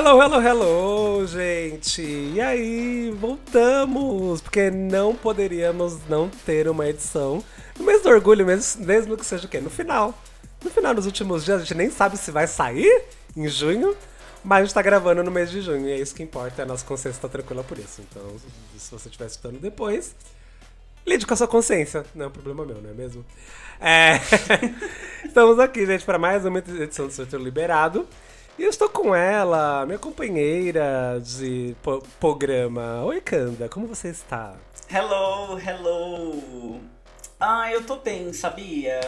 Hello, hello, hello, gente! E aí, voltamos! Porque não poderíamos não ter uma edição no mês do orgulho, mesmo, mesmo que seja o quê? No final. No final, nos últimos dias, a gente nem sabe se vai sair em junho, mas a gente tá gravando no mês de junho, e é isso que importa, a nossa consciência tá tranquila por isso. Então, se você estiver escutando depois, lide com a sua consciência. Não é um problema meu, não é mesmo? É... Estamos aqui, gente, para mais uma edição do Sorteio Liberado. E eu estou com ela, minha companheira de programa. Oi, Kanda, como você está? Hello, hello. Ah, eu tô bem, sabia?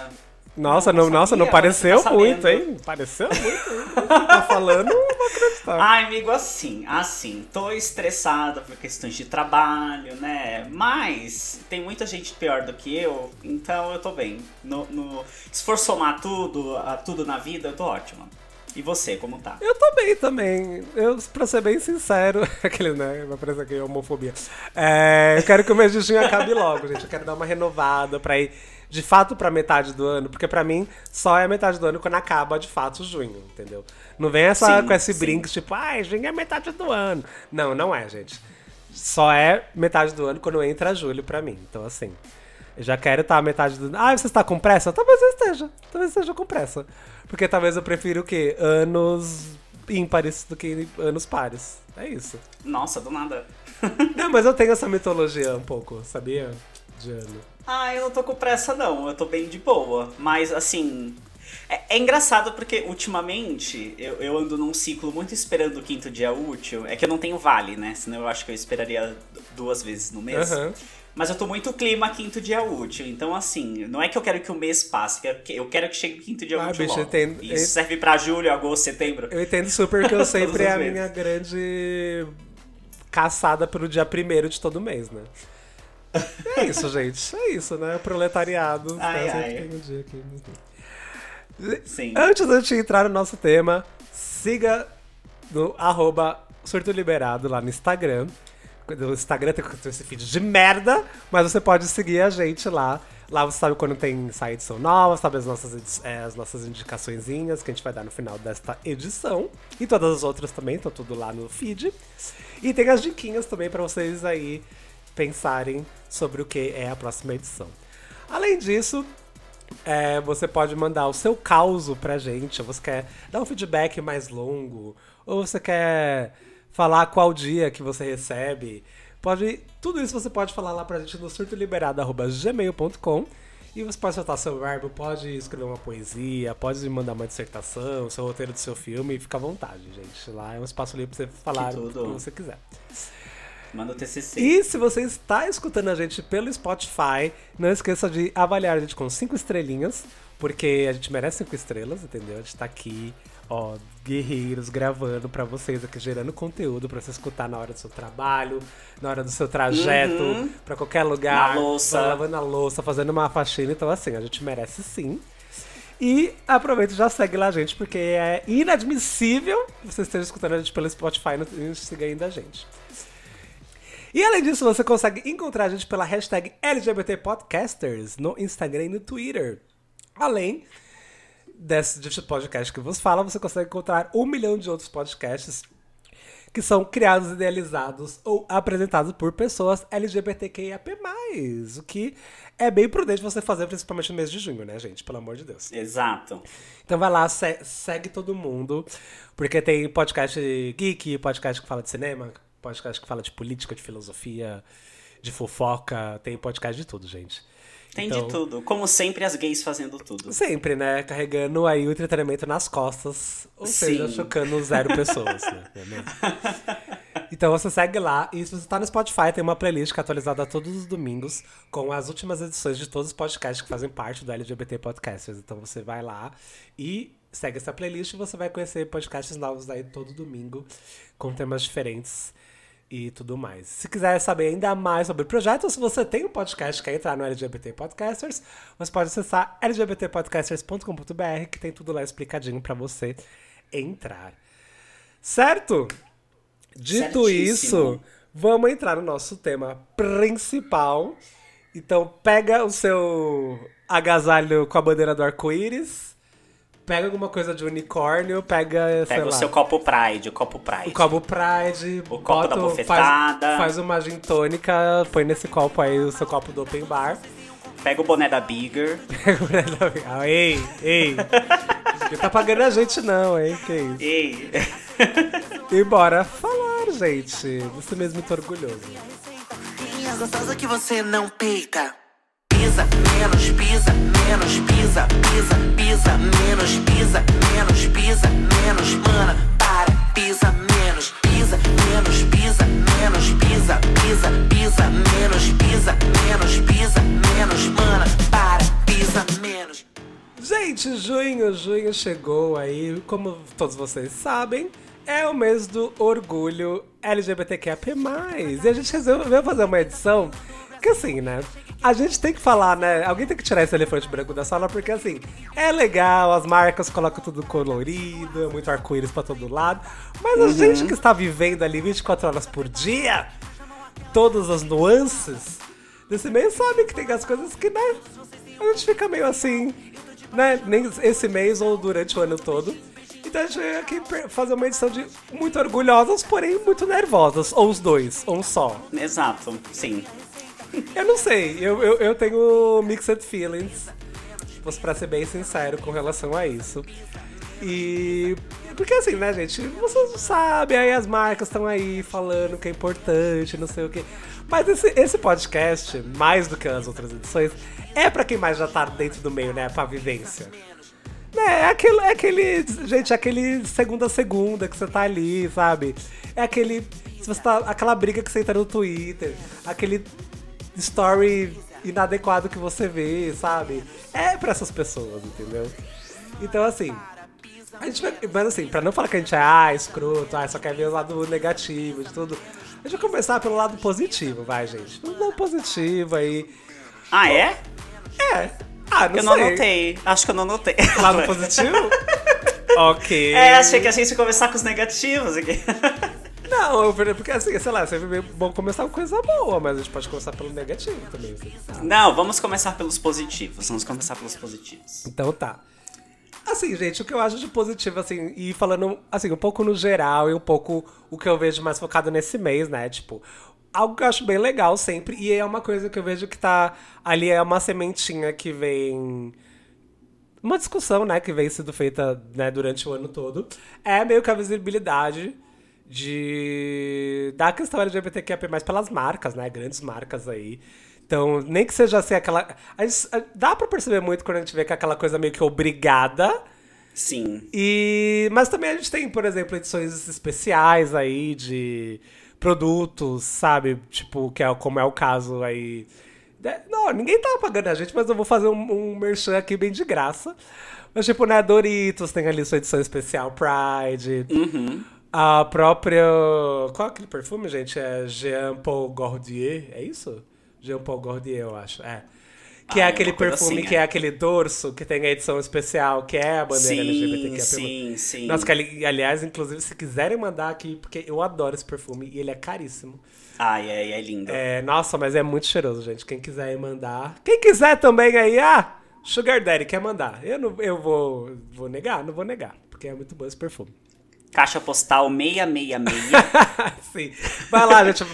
Nossa, não, não nossa, não pareceu tá muito, hein? Pareceu muito, tá falando, não acreditar. Ai, amigo, assim, assim, tô estressada por questões de trabalho, né? Mas tem muita gente pior do que eu, então eu tô bem. No, no, se for somar tudo, tudo na vida, eu tô ótima. E você, como tá? Eu tô bem também. Eu, pra ser bem sincero, aquele, né? Vai parecer aqui homofobia. É, eu quero que o mês de junho acabe logo, gente. Eu quero dar uma renovada pra ir de fato pra metade do ano, porque pra mim só é metade do ano quando acaba de fato junho, entendeu? Não vem essa, sim, com esse brinco tipo, ai, junho é metade do ano. Não, não é, gente. Só é metade do ano quando entra julho pra mim. Então, assim. Eu já quero estar tá metade do. Ah, você está com pressa? Talvez eu esteja. Talvez eu esteja com pressa. Porque talvez eu prefira o quê? Anos ímpares do que anos pares. É isso. Nossa, do nada. não, mas eu tenho essa mitologia um pouco, sabia? De ano. Ah, eu não tô com pressa, não. Eu tô bem de boa. Mas, assim. É, é engraçado porque, ultimamente, eu, eu ando num ciclo muito esperando o quinto dia útil. É que eu não tenho vale, né? Senão eu acho que eu esperaria duas vezes no mês. Uhum. Mas eu tô muito clima quinto dia útil. Então, assim, não é que eu quero que o mês passe, eu quero que chegue o quinto dia ah, útil. Bicho. Entendo, Isso eu... serve pra julho, agosto, setembro. Eu entendo super que eu sempre é a minha grande caçada pelo dia primeiro de todo mês, né? É isso, gente. É isso, né? Proletariado. Ai, ai. Um dia aqui. Sim. Antes de gente entrar no nosso tema, siga no arroba Surto Liberado lá no Instagram. No Instagram tem esse feed de merda, mas você pode seguir a gente lá. Lá você sabe quando tem sair edição nova, sabe as nossas, é, as nossas indicaçõezinhas que a gente vai dar no final desta edição. E todas as outras também, estão tudo lá no feed. E tem as diquinhas também para vocês aí pensarem sobre o que é a próxima edição. Além disso, é, você pode mandar o seu caos pra gente, ou você quer dar um feedback mais longo, ou você quer falar qual dia que você recebe. Pode, tudo isso você pode falar lá pra gente no surtoliberado.gmail.com e você pode soltar seu verbo, pode escrever uma poesia, pode mandar uma dissertação, seu roteiro do seu filme, fica à vontade, gente. Lá é um espaço livre pra você falar o que você quiser. Manda o TCC. E se você está escutando a gente pelo Spotify, não esqueça de avaliar a gente com cinco estrelinhas, porque a gente merece cinco estrelas, entendeu? A gente tá aqui, ó, guerreiros gravando para vocês aqui, gerando conteúdo para você escutar na hora do seu trabalho, na hora do seu trajeto, uhum. para qualquer lugar. Na louça. Lavando a louça, fazendo uma faxina. Então, assim, a gente merece sim. E aproveita e já segue lá a gente, porque é inadmissível você esteja escutando a gente pelo Spotify e não siga ainda a gente. E além disso, você consegue encontrar a gente pela hashtag LGBTPodcasters no Instagram e no Twitter. Além desse, podcast que vos fala, você consegue encontrar um milhão de outros podcasts que são criados, idealizados ou apresentados por pessoas LGBTQIAP+. O que é bem prudente você fazer, principalmente no mês de junho, né, gente? Pelo amor de Deus. Exato. Então vai lá, se segue todo mundo, porque tem podcast geek, podcast que fala de cinema, podcast que fala de política, de filosofia, de fofoca, tem podcast de tudo, gente. Tem então, de tudo. Como sempre, as gays fazendo tudo. Sempre, né? Carregando aí o entretenimento nas costas, ou Sim. seja, chocando zero pessoas, né? É então você segue lá, e se você tá no Spotify, tem uma playlist que é atualizada todos os domingos, com as últimas edições de todos os podcasts que fazem parte do LGBT Podcasters. Então você vai lá e segue essa playlist e você vai conhecer podcasts novos aí todo domingo, com temas diferentes e tudo mais. Se quiser saber ainda mais sobre o projeto, ou se você tem um podcast que quer entrar no LGBT Podcasters, você pode acessar lgbtpodcasters.com.br, que tem tudo lá explicadinho para você entrar. Certo? Dito Certíssimo. isso, vamos entrar no nosso tema principal. Então, pega o seu agasalho com a bandeira do arco-íris, pega alguma coisa de unicórnio, pega, Pega o lá, seu copo Pride, o copo Pride. o copo Pride, O copo da bota- bofetada. Faz, faz uma gin tônica, põe nesse copo aí o seu copo do open bar. Pega o boné da Bigger. Ah, ei, ei. Não tá pagando a gente não, hein? Que isso. Ei. E bora falar, gente, desse mês muito orgulhoso. Minha gostosa que você não peita. Pisa, menos, pisa, menos, pisa, pisa, pisa, menos, pisa, menos, pisa, menos, mana, para, pisa, menos, pisa, menos, pisa, menos, pisa, pisa, pisa, menos, pisa, menos, pisa, menos, mana, para, pisa, menos. Gente, junho, junho chegou aí, como todos vocês sabem, é o mês do orgulho LGBTQIA+. E a gente resolveu fazer uma edição que assim, né? A gente tem que falar, né? Alguém tem que tirar esse elefante branco da sala, porque assim, é legal, as marcas colocam tudo colorido, é muito arco-íris pra todo lado. Mas a gente que está vivendo ali 24 horas por dia, todas as nuances desse mês, sabe que tem as coisas que, né? A gente fica meio assim, né? Nem esse mês ou durante o ano todo. Então a gente veio aqui fazer uma edição de muito orgulhosas, porém muito nervosas. Ou os dois, ou um só. Exato, sim. Eu não sei, eu, eu, eu tenho mixed feelings, pra ser bem sincero com relação a isso. E. Porque assim, né, gente? Vocês sabem, aí as marcas estão aí falando que é importante, não sei o quê. Mas esse, esse podcast, mais do que as outras edições, é pra quem mais já tá dentro do meio, né? Pra vivência. Né, é aquele, é aquele. Gente, é aquele segunda a segunda que você tá ali, sabe? É aquele. Se você tá. Aquela briga que você entra no Twitter, aquele story inadequado que você vê, sabe? É pra essas pessoas, entendeu? Então assim. A gente vai, mas assim, pra não falar que a gente é ah, escroto, ah, só quer ver o lado negativo de tudo, a gente vai começar pelo lado positivo, vai, gente. Um lado positivo aí. Ah, é? É. Ah, não Eu não sei. anotei. Acho que eu não anotei. Lado positivo? ok. É, achei que a gente ia começar com os negativos aqui. Não, eu- porque assim, sei lá, sempre é bom começar com coisa boa, mas a gente pode começar pelo negativo também. assim. Não, vamos começar pelos positivos. Vamos começar pelos positivos. Então tá. Assim, gente, o que eu acho de positivo, assim, e falando, assim, um pouco no geral e um pouco o que eu vejo mais focado nesse mês, né? Tipo, algo que eu acho bem legal sempre, e é uma coisa que eu vejo que tá ali, é uma sementinha que vem. Uma discussão, né, que vem sendo feita né, durante o ano todo. É meio que a visibilidade de da questão LGBTQIA+, pelas marcas, né? Grandes marcas aí. Então, nem que seja assim aquela... a gente- a- dá pra perceber muito quando a gente vê que é aquela coisa meio que obrigada. Sim. E, mas também a gente tem, por exemplo, edições especiais aí de produtos, sabe? Tipo, que é, como é o caso aí... Não, ninguém tá pagando a gente, mas eu vou fazer um, um merchan aqui bem de graça. Mas, tipo, né, Doritos tem ali sua edição especial Pride. A própria. Qual é aquele perfume, gente? É Jean Paul Gaultier, é isso? Jean Paul Gaultier, eu acho. É. Que Ah, é aquele perfume assim, que é. é aquele dorso, que tem a edição especial, que é a bandeira Sim, LGBTQ. sim, sim. Nossa, que, ali- aliás, inclusive, se quiserem mandar aqui, porque eu adoro esse perfume e ele é caríssimo. Ai, é, é lindo. É, nossa, mas é muito cheiroso, gente. Quem quiser mandar. Quem quiser também aí, ah, Sugar Daddy quer mandar. Eu, não, eu vou, vou negar? Não vou negar, porque é muito bom esse perfume. Caixa postal 666. Sim. Vai lá, gente.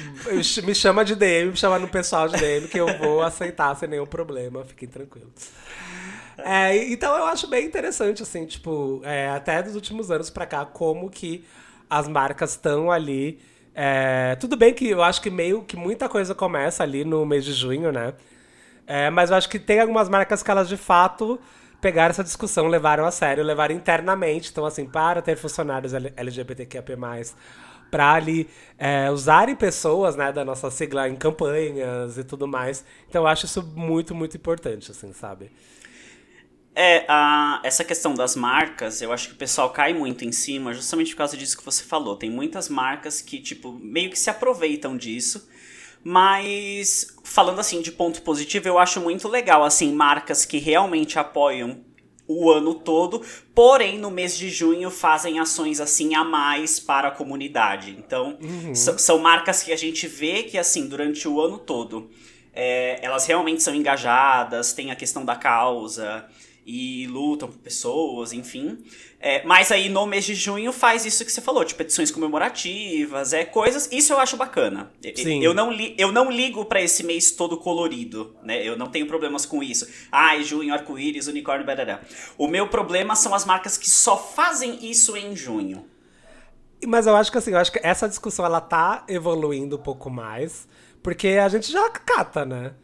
Me chama de DM, me chama no pessoal de DM que eu vou aceitar sem nenhum problema. Fiquem tranquilos. É, então eu acho bem interessante, assim, tipo, é, até dos últimos anos pra cá, como que as marcas estão ali. é, tudo bem que eu acho que meio que muita coisa começa ali no mês de junho, né? É, mas eu acho que tem algumas marcas que elas de fato pegaram essa discussão, levaram a sério, levaram internamente. Então, assim, para ter funcionários LGBTQIA+, para ali é, usarem pessoas, né, da nossa sigla em campanhas e tudo mais. Então, eu acho isso muito, muito importante, assim, sabe? É, a, essa questão das marcas, eu acho que o pessoal cai muito em cima justamente por causa disso que você falou. Tem muitas marcas que, tipo, meio que se aproveitam disso. Mas, falando assim de ponto positivo, eu acho muito legal, assim, marcas que realmente apoiam o ano todo, porém no mês de junho fazem ações assim a mais para a comunidade. Então, s- são marcas que a gente vê que assim durante o ano todo é, elas realmente são engajadas, tem a questão da causa e lutam por pessoas, enfim. É, mas aí no mês de junho faz isso que você falou, tipo edições comemorativas, é coisas. Isso eu acho bacana. Sim. Eu não, li, eu não ligo para esse mês todo colorido, né? Eu não tenho problemas com isso. Ai, junho, arco-íris, unicórnio, barará. O meu problema são as marcas que só fazem isso em junho. Mas eu acho que assim, eu acho que essa discussão ela tá evoluindo um pouco mais, porque a gente já cata, né?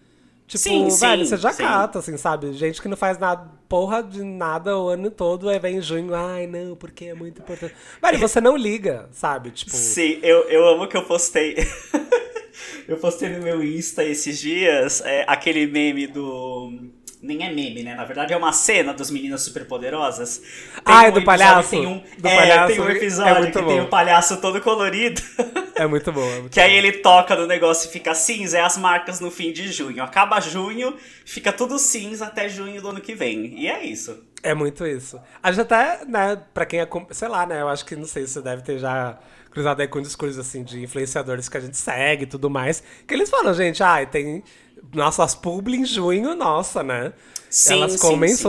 Tipo, sim, velho, sim, você já sim. cata, assim, sabe? Gente que não faz nada, porra de nada o ano todo, aí vem em junho, ai, não, porque é muito importante. Velho, você não liga, sabe? Tipo... Sim, eu, eu amo que eu postei. eu postei no meu Insta esses dias é, aquele meme do nem é meme, né? Na verdade é uma cena dos Meninas Superpoderosas. ah, é do palhaço? Tem um, do é, palhaço, tem um episódio é que bom. tem o um palhaço todo colorido. É muito bom. É muito que bom. aí ele toca no negócio e fica cinza, é as marcas no fim de junho. Acaba junho, fica tudo cinza até junho do ano que vem. E é isso. É muito isso. A gente até, né, pra quem é, sei lá, né, eu acho que, não sei, se você deve ter já cruzado aí com discursos, assim, de influenciadores que a gente segue e tudo mais, que eles falam, gente, ah, tem nossas publi em junho, nossa, né? Sim, Elas sim,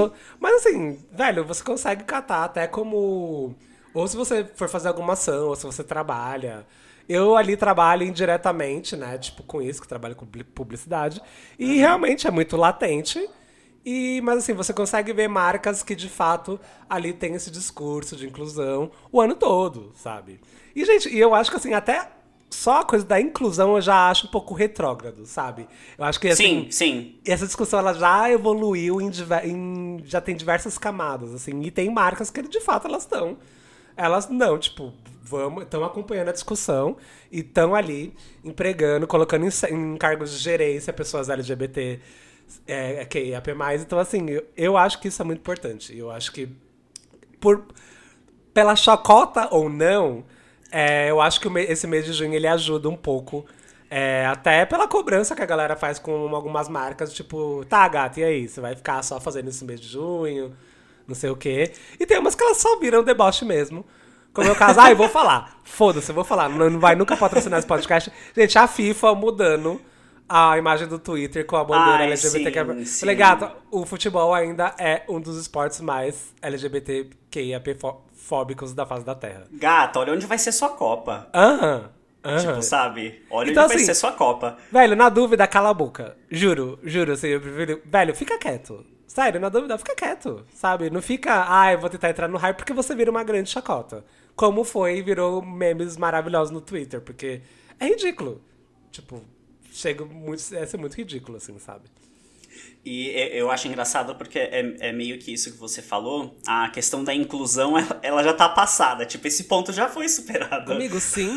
sim. Mas assim, velho, você consegue catar até como. Ou se você for fazer alguma ação, ou se você trabalha. Eu ali trabalho indiretamente, né? Tipo, com isso, que trabalho com publicidade. E uhum. realmente é muito latente. E, mas assim, você consegue ver marcas que de fato ali tem esse discurso de inclusão o ano todo, sabe? E, gente, e eu acho que assim, até só a coisa da inclusão eu já acho um pouco retrógrado, sabe? Eu acho que assim, sim, sim. essa discussão ela já evoluiu em, em, já tem diversas camadas, assim, e tem marcas que de fato elas estão, elas não, tipo, vamos, estão acompanhando a discussão e estão ali empregando, colocando em, em, cargos de gerência pessoas LGBT é, que é mais, então assim, eu, eu acho que isso é muito importante. Eu acho que por pela chacota ou não, é, eu acho que esse mês de junho ele ajuda um pouco. É, até pela cobrança que a galera faz com algumas marcas, tipo, tá, gata, e aí? Você vai ficar só fazendo esse mês de junho? Não sei o quê. E tem umas que elas só viram deboche mesmo. Como é o caso, ah, eu vou falar. Foda-se, eu vou falar. Não, vai nunca patrocinar esse podcast. Gente, a FIFA mudando a imagem do Twitter com a bandeira Ai, LGBTQ. Sim, Falei, gata, o futebol ainda é um dos esportes mais LGBTQIAP fóbicos da face da Terra. Gata, olha onde vai ser sua Copa. Aham. Uhum. Tipo, sabe? Olha então, onde assim, vai ser sua Copa. Velho, na dúvida, cala a boca. Juro, juro, assim, eu prefiro. Velho, fica quieto. Sério, na dúvida, fica quieto. Sabe? Não fica, ah, eu vou tentar entrar no hype porque você vira uma grande chacota. Como foi e virou memes maravilhosos no Twitter, porque é ridículo. Tipo, chega muito. É ser muito ridículo, assim, sabe? E eu acho engraçado porque é, é, meio que isso que você falou, a questão da inclusão, ela, ela já tá passada. Tipo, esse ponto já foi superado. Amigo, sim.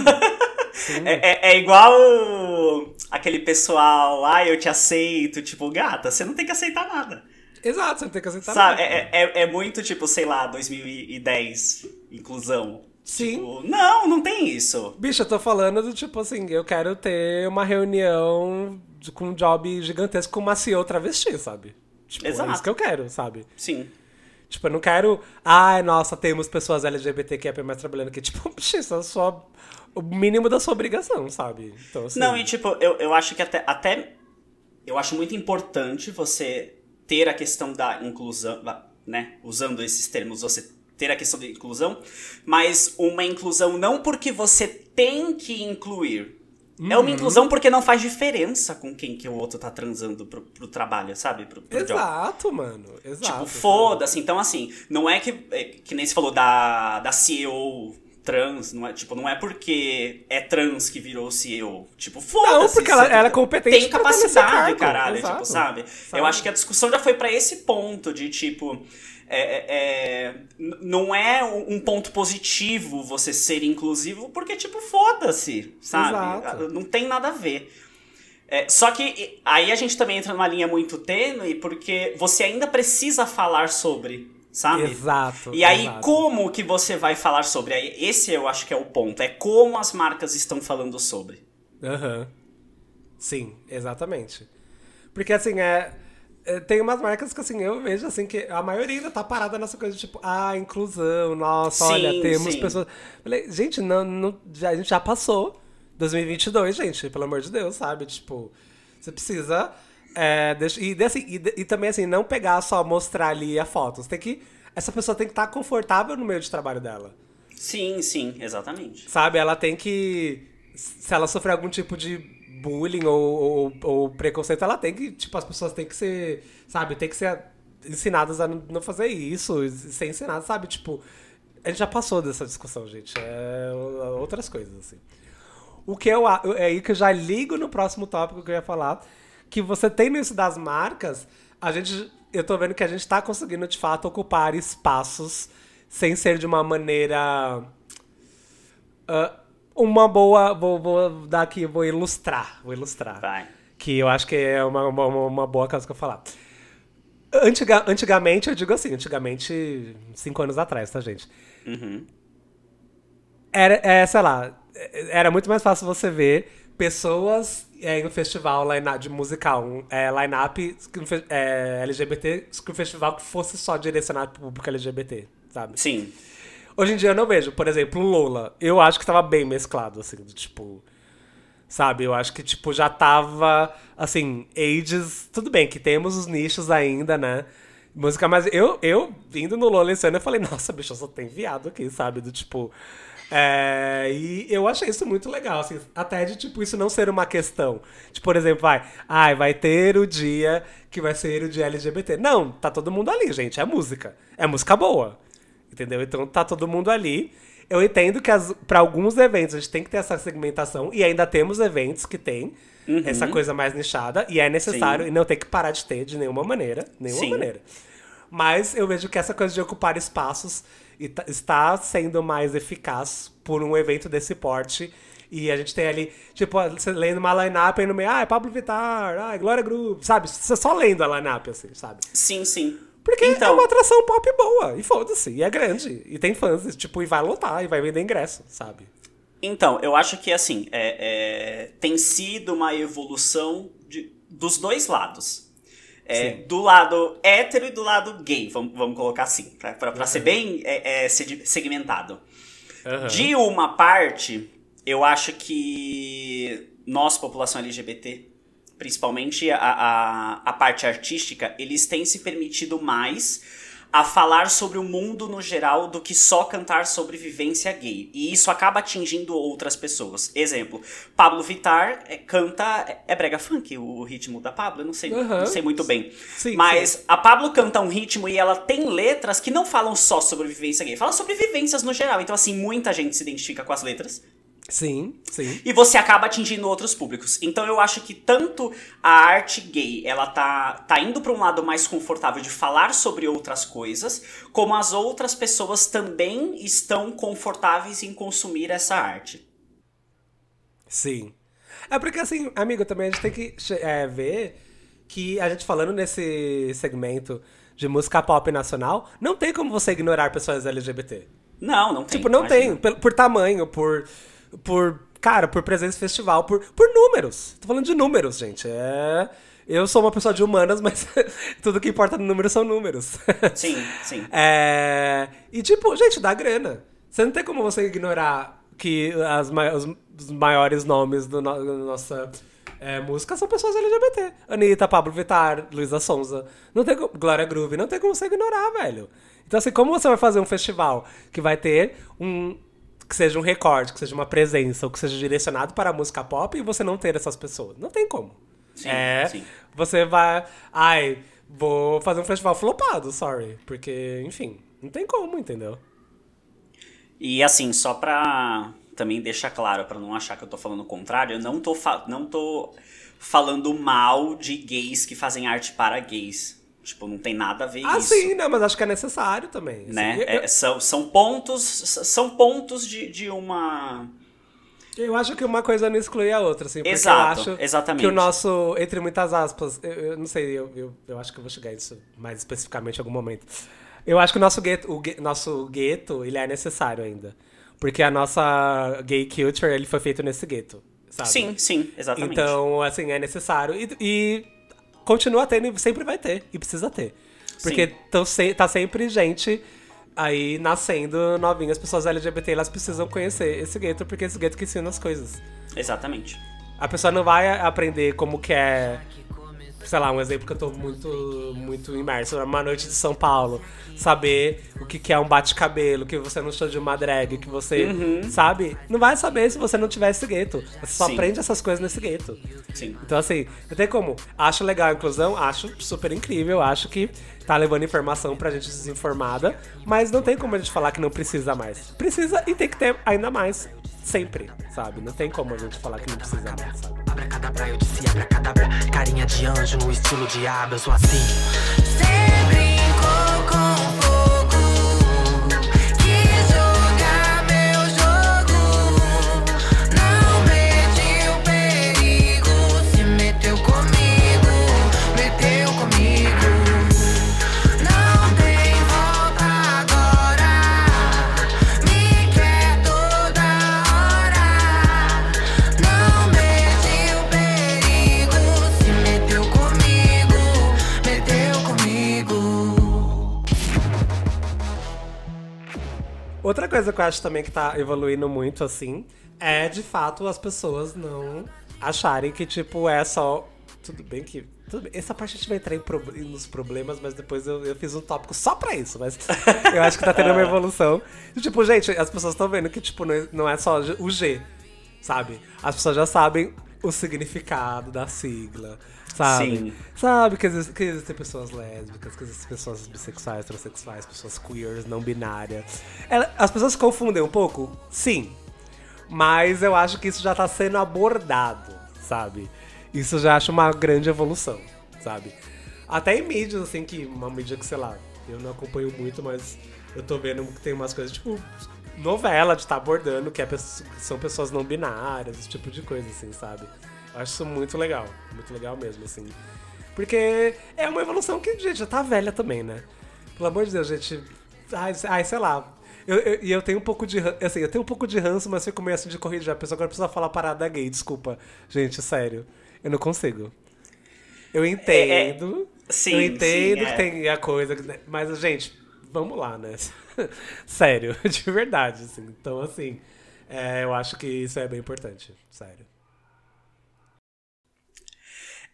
sim. É, é, é, igual aquele pessoal, ah, eu te aceito. Tipo, gata, você não tem que aceitar nada. Exato, você não tem que aceitar Sabe, nada. É, é, é muito tipo, sei lá, 2010, inclusão. Sim. Tipo, não, não tem isso. Bicho, eu tô falando do tipo assim, eu quero ter uma reunião com um job gigantesco com uma CEO travesti, sabe? Tipo, Exato. é isso que eu quero, sabe? Sim. Tipo, eu não quero. Ai, nossa, temos pessoas LGBTQIA mais trabalhando aqui. Tipo, isso é só o mínimo da sua obrigação, sabe? Então, assim... Não, e tipo, eu, eu acho que até, até. Eu acho muito importante você ter a questão da inclusão, né? Usando esses termos, você ter a questão de inclusão, mas uma inclusão não porque você tem que incluir. Uhum. É uma uhum. inclusão porque não faz diferença com quem que o outro tá transando pro, pro trabalho, sabe? Pro, pro Exato, job. mano. Exato. Tipo, foda-se. Então, assim, não é que, é, que nem se falou da, da CEO trans, não é, tipo, não é porque é trans que virou CEO. Tipo, foda-se. Não, porque ela, ela é competente Tem capacidade, caralho, tipo, Exato. tipo, sabe? sabe? Eu acho que a discussão já foi para esse ponto de, tipo é, é, é não é um ponto positivo você ser inclusivo, porque, tipo, foda-se, sabe? Exato. Não tem nada a ver. É, só que aí a gente também entra numa linha muito tênue, porque você ainda precisa falar sobre, sabe? Exato. E aí, exato. como que você vai falar sobre? Esse eu acho que é o ponto. É como as marcas estão falando sobre. Aham. Uhum. Sim, exatamente. Porque assim, é, tem umas marcas que, assim, eu vejo, assim, que a maioria ainda tá parada nessa coisa, tipo, ah, inclusão, nossa, sim, olha, temos sim. pessoas... Falei, gente, não, não, já, a gente já passou 2022, gente, pelo amor de Deus, sabe? Tipo, você precisa É, deixa, e, assim, e, e, também, assim, não pegar só mostrar ali a foto. Você tem que. Essa pessoa tem que estar confortável no meio de trabalho dela. Sim, sim, exatamente. Sabe? Ela tem que. Se ela sofrer algum tipo de bullying ou, ou, ou, preconceito, ela tem que. Tipo, as pessoas têm que ser. Sabe? Tem que ser ensinadas a não fazer isso. Ser ensinadas, sabe? Tipo. A gente já passou dessa discussão, gente. É outras coisas, assim. O que eu. É aí que eu já ligo no próximo tópico que eu ia falar. Que você tem nisso das marcas, a gente. Eu tô vendo que a gente tá conseguindo, de fato, ocupar espaços sem ser de uma maneira. Uh, uma boa. Vou, vou dar aqui, vou ilustrar. Vou ilustrar. Vai. Que eu acho que é uma, uma, uma boa coisa que eu falar. Antiga, antigamente, eu digo assim, antigamente, cinco anos atrás, tá, gente? Uhum. Era, é, sei lá, era muito mais fácil você ver pessoas é, em um festival line de musical, um, é, line-up é, LGBT, que o festival fosse só direcionado para o público LGBT, sabe? Sim. Hoje em dia eu não vejo, por exemplo, o Lola. Eu acho que tava bem mesclado, assim, tipo. Sabe? Eu acho que, tipo, já tava, assim, ages. Tudo bem que temos os nichos ainda, né? música, mas eu, eu vindo no Lola esse ano, eu falei, nossa, bicho, só tem viado aqui, sabe? Do tipo. É, e eu achei isso muito legal, assim, até de tipo isso não ser uma questão. Tipo, por exemplo, vai, ai, vai ter o dia que vai ser o dia LGBT. Não, tá todo mundo ali, gente, é música. É música boa. Entendeu? Então tá todo mundo ali. Eu entendo que para alguns eventos a gente tem que ter essa segmentação e ainda temos eventos que tem uhum. essa coisa mais nichada e é necessário Sim. e não tem que parar de ter de nenhuma maneira, nenhuma Sim. maneira. Mas eu vejo que essa coisa de ocupar espaços está sendo mais eficaz por um evento desse porte. E a gente tem ali, tipo, você lendo uma line-up aí no meio, ah, é Pablo Vittar, ah, é Glória Groove, sabe? Você só lendo a line-up, assim, sabe? Sim, sim. Porque então, é uma atração pop boa, e foda-se, e é grande, e tem fãs, tipo, e vai lotar, e vai vender ingresso, sabe? Então, eu acho que, assim, é, é, tem sido uma evolução de, dos dois lados. É, do lado hétero e do lado gay, vamos, vamos colocar assim, pra, pra, pra uhum. ser bem é, é, segmentado. Uhum. De uma parte, eu acho que nós, população LGBT, principalmente a, a, a parte artística, eles têm se permitido mais a falar sobre o mundo no geral do que só cantar sobre vivência gay. E isso acaba atingindo outras pessoas. Exemplo, Pablo Vittar é, canta. É, é brega funk o ritmo da Pablo? Eu não sei, uhum. não sei muito bem. Sim, Mas sim. a Pablo canta um ritmo e ela tem letras que não falam só sobre vivência gay, fala sobre vivências no geral. Então, assim, muita gente se identifica com as letras. Sim, sim. E você acaba atingindo outros públicos. Então eu acho que tanto a arte gay, ela tá, tá indo para um lado mais confortável de falar sobre outras coisas, como as outras pessoas também estão confortáveis em consumir essa arte. Sim. É porque assim, amigo, também a gente tem que é, ver que a gente falando nesse segmento de música pop nacional, não tem como você ignorar pessoas LGBT. Não, não tem. Tipo, não imagina. tem. Por, por tamanho, por por, cara, por presença festival, por, por números. Tô falando de números, gente. É. Eu sou uma pessoa de humanas, mas tudo que importa no número são números. Sim, sim. É... E, tipo, gente, dá grana. Você não tem como você ignorar que as, os maiores nomes do no, da nossa é, música são pessoas LGBT. Anitta, Pablo Vittar, Luísa Sonza. Não tem Glória Groove. Não tem como você ignorar, velho. Então, assim, como você vai fazer um festival que vai ter um, que seja um recorde, que seja uma presença, ou que seja direcionado para a música pop e você não ter essas pessoas. Não tem como. Sim, é, sim. Você vai. Ai, vou fazer um festival flopado, sorry. Porque, enfim, não tem como, entendeu? E assim, só pra também deixar claro, para não achar que eu tô falando o contrário, eu não tô, não tô falando mal de gays que fazem arte para gays. Tipo, não tem nada a ver ah, isso. Ah, sim, não, mas acho que é necessário também. Assim, né? Eu... É, são, são pontos, são pontos de, de uma... Eu acho que uma coisa não exclui a outra, assim. Exato, eu acho exatamente. que o nosso, entre muitas aspas, eu, eu não sei, eu, eu, eu, acho que eu vou chegar nisso mais especificamente em algum momento. Eu acho que o nosso gueto, o gueto, nosso gueto, ele é necessário ainda. Porque a nossa gay culture, ele foi feito nesse gueto, sabe? Sim, sim, exatamente. Então, assim, é necessário. E, e continua tendo e sempre vai ter. E precisa ter. Porque tão se, tá sempre gente aí nascendo novinhas, pessoas LGBT, elas precisam conhecer esse gueto, porque esse gueto que ensina as coisas. Exatamente. A pessoa não vai aprender como que é sei lá, um exemplo que eu tô muito, muito imerso, uma noite de São Paulo, saber o que, que é um bate-cabelo, que você não show de uma drag, que você, Uhum. sabe? Não vai saber se você não tiver esse gueto. Você só Sim. aprende essas coisas nesse gueto. Sim. Então, assim, não tem como. Acho legal a inclusão, acho super incrível, acho que tá levando informação pra gente desinformada, mas não tem como a gente falar que não precisa mais. Precisa e tem que ter ainda mais, sempre, sabe? Não tem como a gente falar que não precisa mais, sabe? Abracadabra, eu disse abracadabra. Carinha de anjo no estilo diabo, eu sou assim. Outra coisa que eu acho também que tá evoluindo muito, assim, é de fato as pessoas não acharem que, tipo, é só. Tudo bem que. Tudo bem. Essa parte a gente vai entrar em prob- nos problemas, mas depois eu, eu fiz um tópico só pra isso. Mas eu acho que tá tendo uma evolução. E, tipo, gente, as pessoas estão vendo que, tipo, é- não é só o G, sabe? As pessoas já sabem o significado da sigla, sabe? Sim. Sabe que, existe, que existem pessoas lésbicas, que existem pessoas bissexuais, transexuais, pessoas queers, não binárias. Ela- as pessoas se confundem um pouco? Sim. Mas eu acho que isso já tá sendo abordado, sabe? Isso já acho uma grande evolução, sabe? Até em mídias, assim, que uma mídia que, sei lá, eu não acompanho muito, mas eu tô vendo que tem umas coisas, tipo, novela de estar abordando, que, é, que são pessoas não binárias, esse tipo de coisa, assim, sabe? Eu acho isso muito legal, muito legal mesmo, assim. Porque é uma evolução que, gente, já tá velha também, né? Pelo amor de Deus, gente. Ai, ai sei lá. Eu- eu- E eu, tenho um pouco de assim, eu tenho um pouco de ranço, mas fico meio assim de corrida. A pessoa agora precisa falar parada gay, desculpa. Gente, sério. Eu não consigo. Eu entendo. sim, eu entendo sim, que é. tem a coisa. né? Mas, gente, vamos lá, né? sério, de verdade, assim. Então, assim, é, eu acho que isso é bem importante. Sério.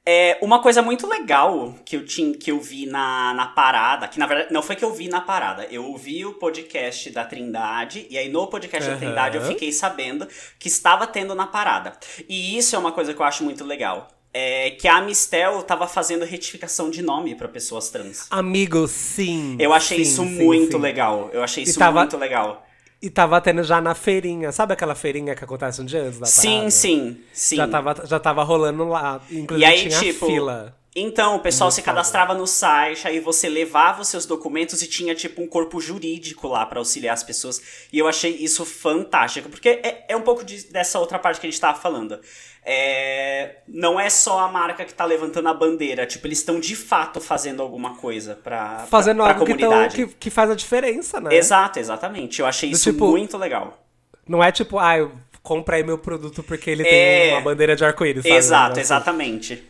É, uma coisa muito legal que eu, tinha, que eu vi na, na parada, que na verdade não foi que eu vi na parada, eu ouvi o podcast da Trindade, e aí no podcast da Aham. Trindade eu fiquei sabendo que estava tendo na parada. E isso é uma coisa que eu acho muito legal. É que a Amistel tava fazendo retificação de nome pra pessoas trans. Amigo, sim. Eu achei sim, isso sim, muito sim. legal. Eu achei isso tava- muito legal. E tava tendo já na feirinha. Sabe aquela feirinha que acontece um dia antes da Sim, parada? sim, sim. Já tava, já tava rolando lá. Inclusive E aí, tinha tipo, fila. Então, o pessoal Muito se foda. cadastrava no site, aí você levava os seus documentos e tinha, tipo, um corpo jurídico lá pra auxiliar as pessoas. E eu achei isso fantástico, porque é, é um pouco de- dessa outra parte que a gente tava falando. É, não é só a marca que tá levantando a bandeira, tipo, eles estão de fato fazendo alguma coisa pra, Fazendo pra, pra algo que, tão- comunidade. que, que faz a diferença, né? Exato, exatamente. Eu achei Do isso tipo, muito legal. Não é tipo, ah, eu comprei meu produto porque ele É. tem uma bandeira de arco-íris, Exato, negócio exatamente.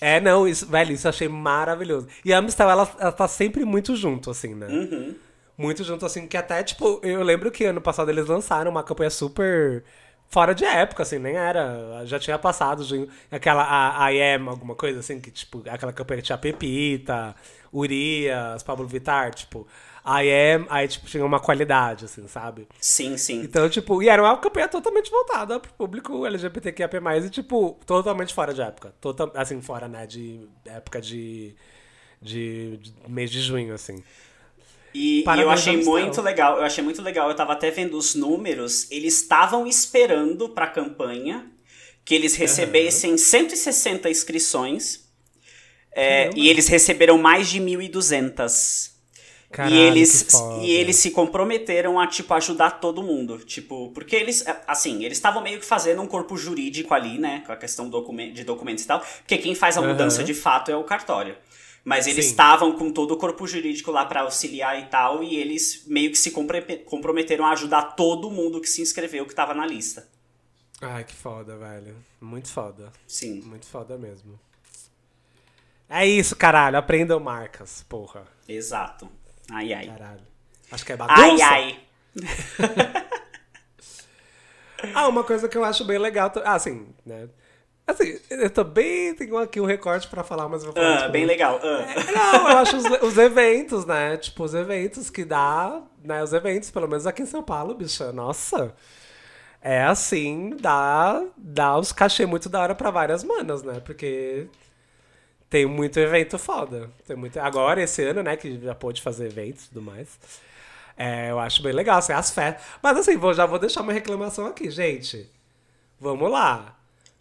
É, não, isso, velho, isso eu achei maravilhoso. E a Amistel, ela, ela tá sempre muito junto, assim, né? Uhum. Muito junto, assim, que até, tipo, eu lembro que ano passado eles lançaram uma campanha super fora de época, assim, nem era. Já tinha passado de- aquela a, I Am, alguma coisa assim, que, tipo, aquela campanha que tinha Pepita, Urias, Pablo Vittar, tipo, I Am, aí, tipo, tinha uma qualidade, assim, sabe? Sim, sim. Então, tipo, e era uma campanha totalmente voltada pro público LGBTQIA+, e, tipo, totalmente fora de época. Total, assim, fora, né, de época de, de, de mês de junho, assim. E, e eu achei muito legal, eu achei muito legal, eu tava até vendo os números, eles estavam esperando pra campanha que eles recebessem 160 inscrições é, e eles receberam mais de 1.200. Caralho, e eles e eles se comprometeram a tipo ajudar todo mundo, tipo, porque eles assim, eles estavam meio que fazendo um corpo jurídico ali, né, com a questão de documentos e tal, porque quem faz a mudança de fato é o cartório. Mas eles Sim. estavam com todo o corpo jurídico lá pra auxiliar e tal, e eles meio que se comprometeram a ajudar todo mundo que se inscreveu que tava na lista. Ai, que foda, velho. Muito foda. Sim. Muito foda mesmo. É isso, caralho. Aprendam marcas, porra. Exato. Ai, ai. Caralho. Acho que é bagunça. Ai, ai. Ah, uma coisa que eu acho bem legal. Ah, assim, né? Assim, eu também tenho aqui um recorte pra falar, mas eu vou falar Ah, bem legal. Ah. Não, eu acho os, os eventos, né? Tipo, os eventos que dá, né? Os eventos, pelo menos aqui em São Paulo, bicha, nossa. É assim, dá, dá os cachê muito da hora pra várias manas, né? Porque tem muito evento foda. Tem muito... Agora, esse ano, né, que já pôde fazer eventos e tudo mais. É, eu acho bem legal, assim, as festas. Mas assim, vou, já vou deixar uma reclamação aqui, gente. Vamos lá.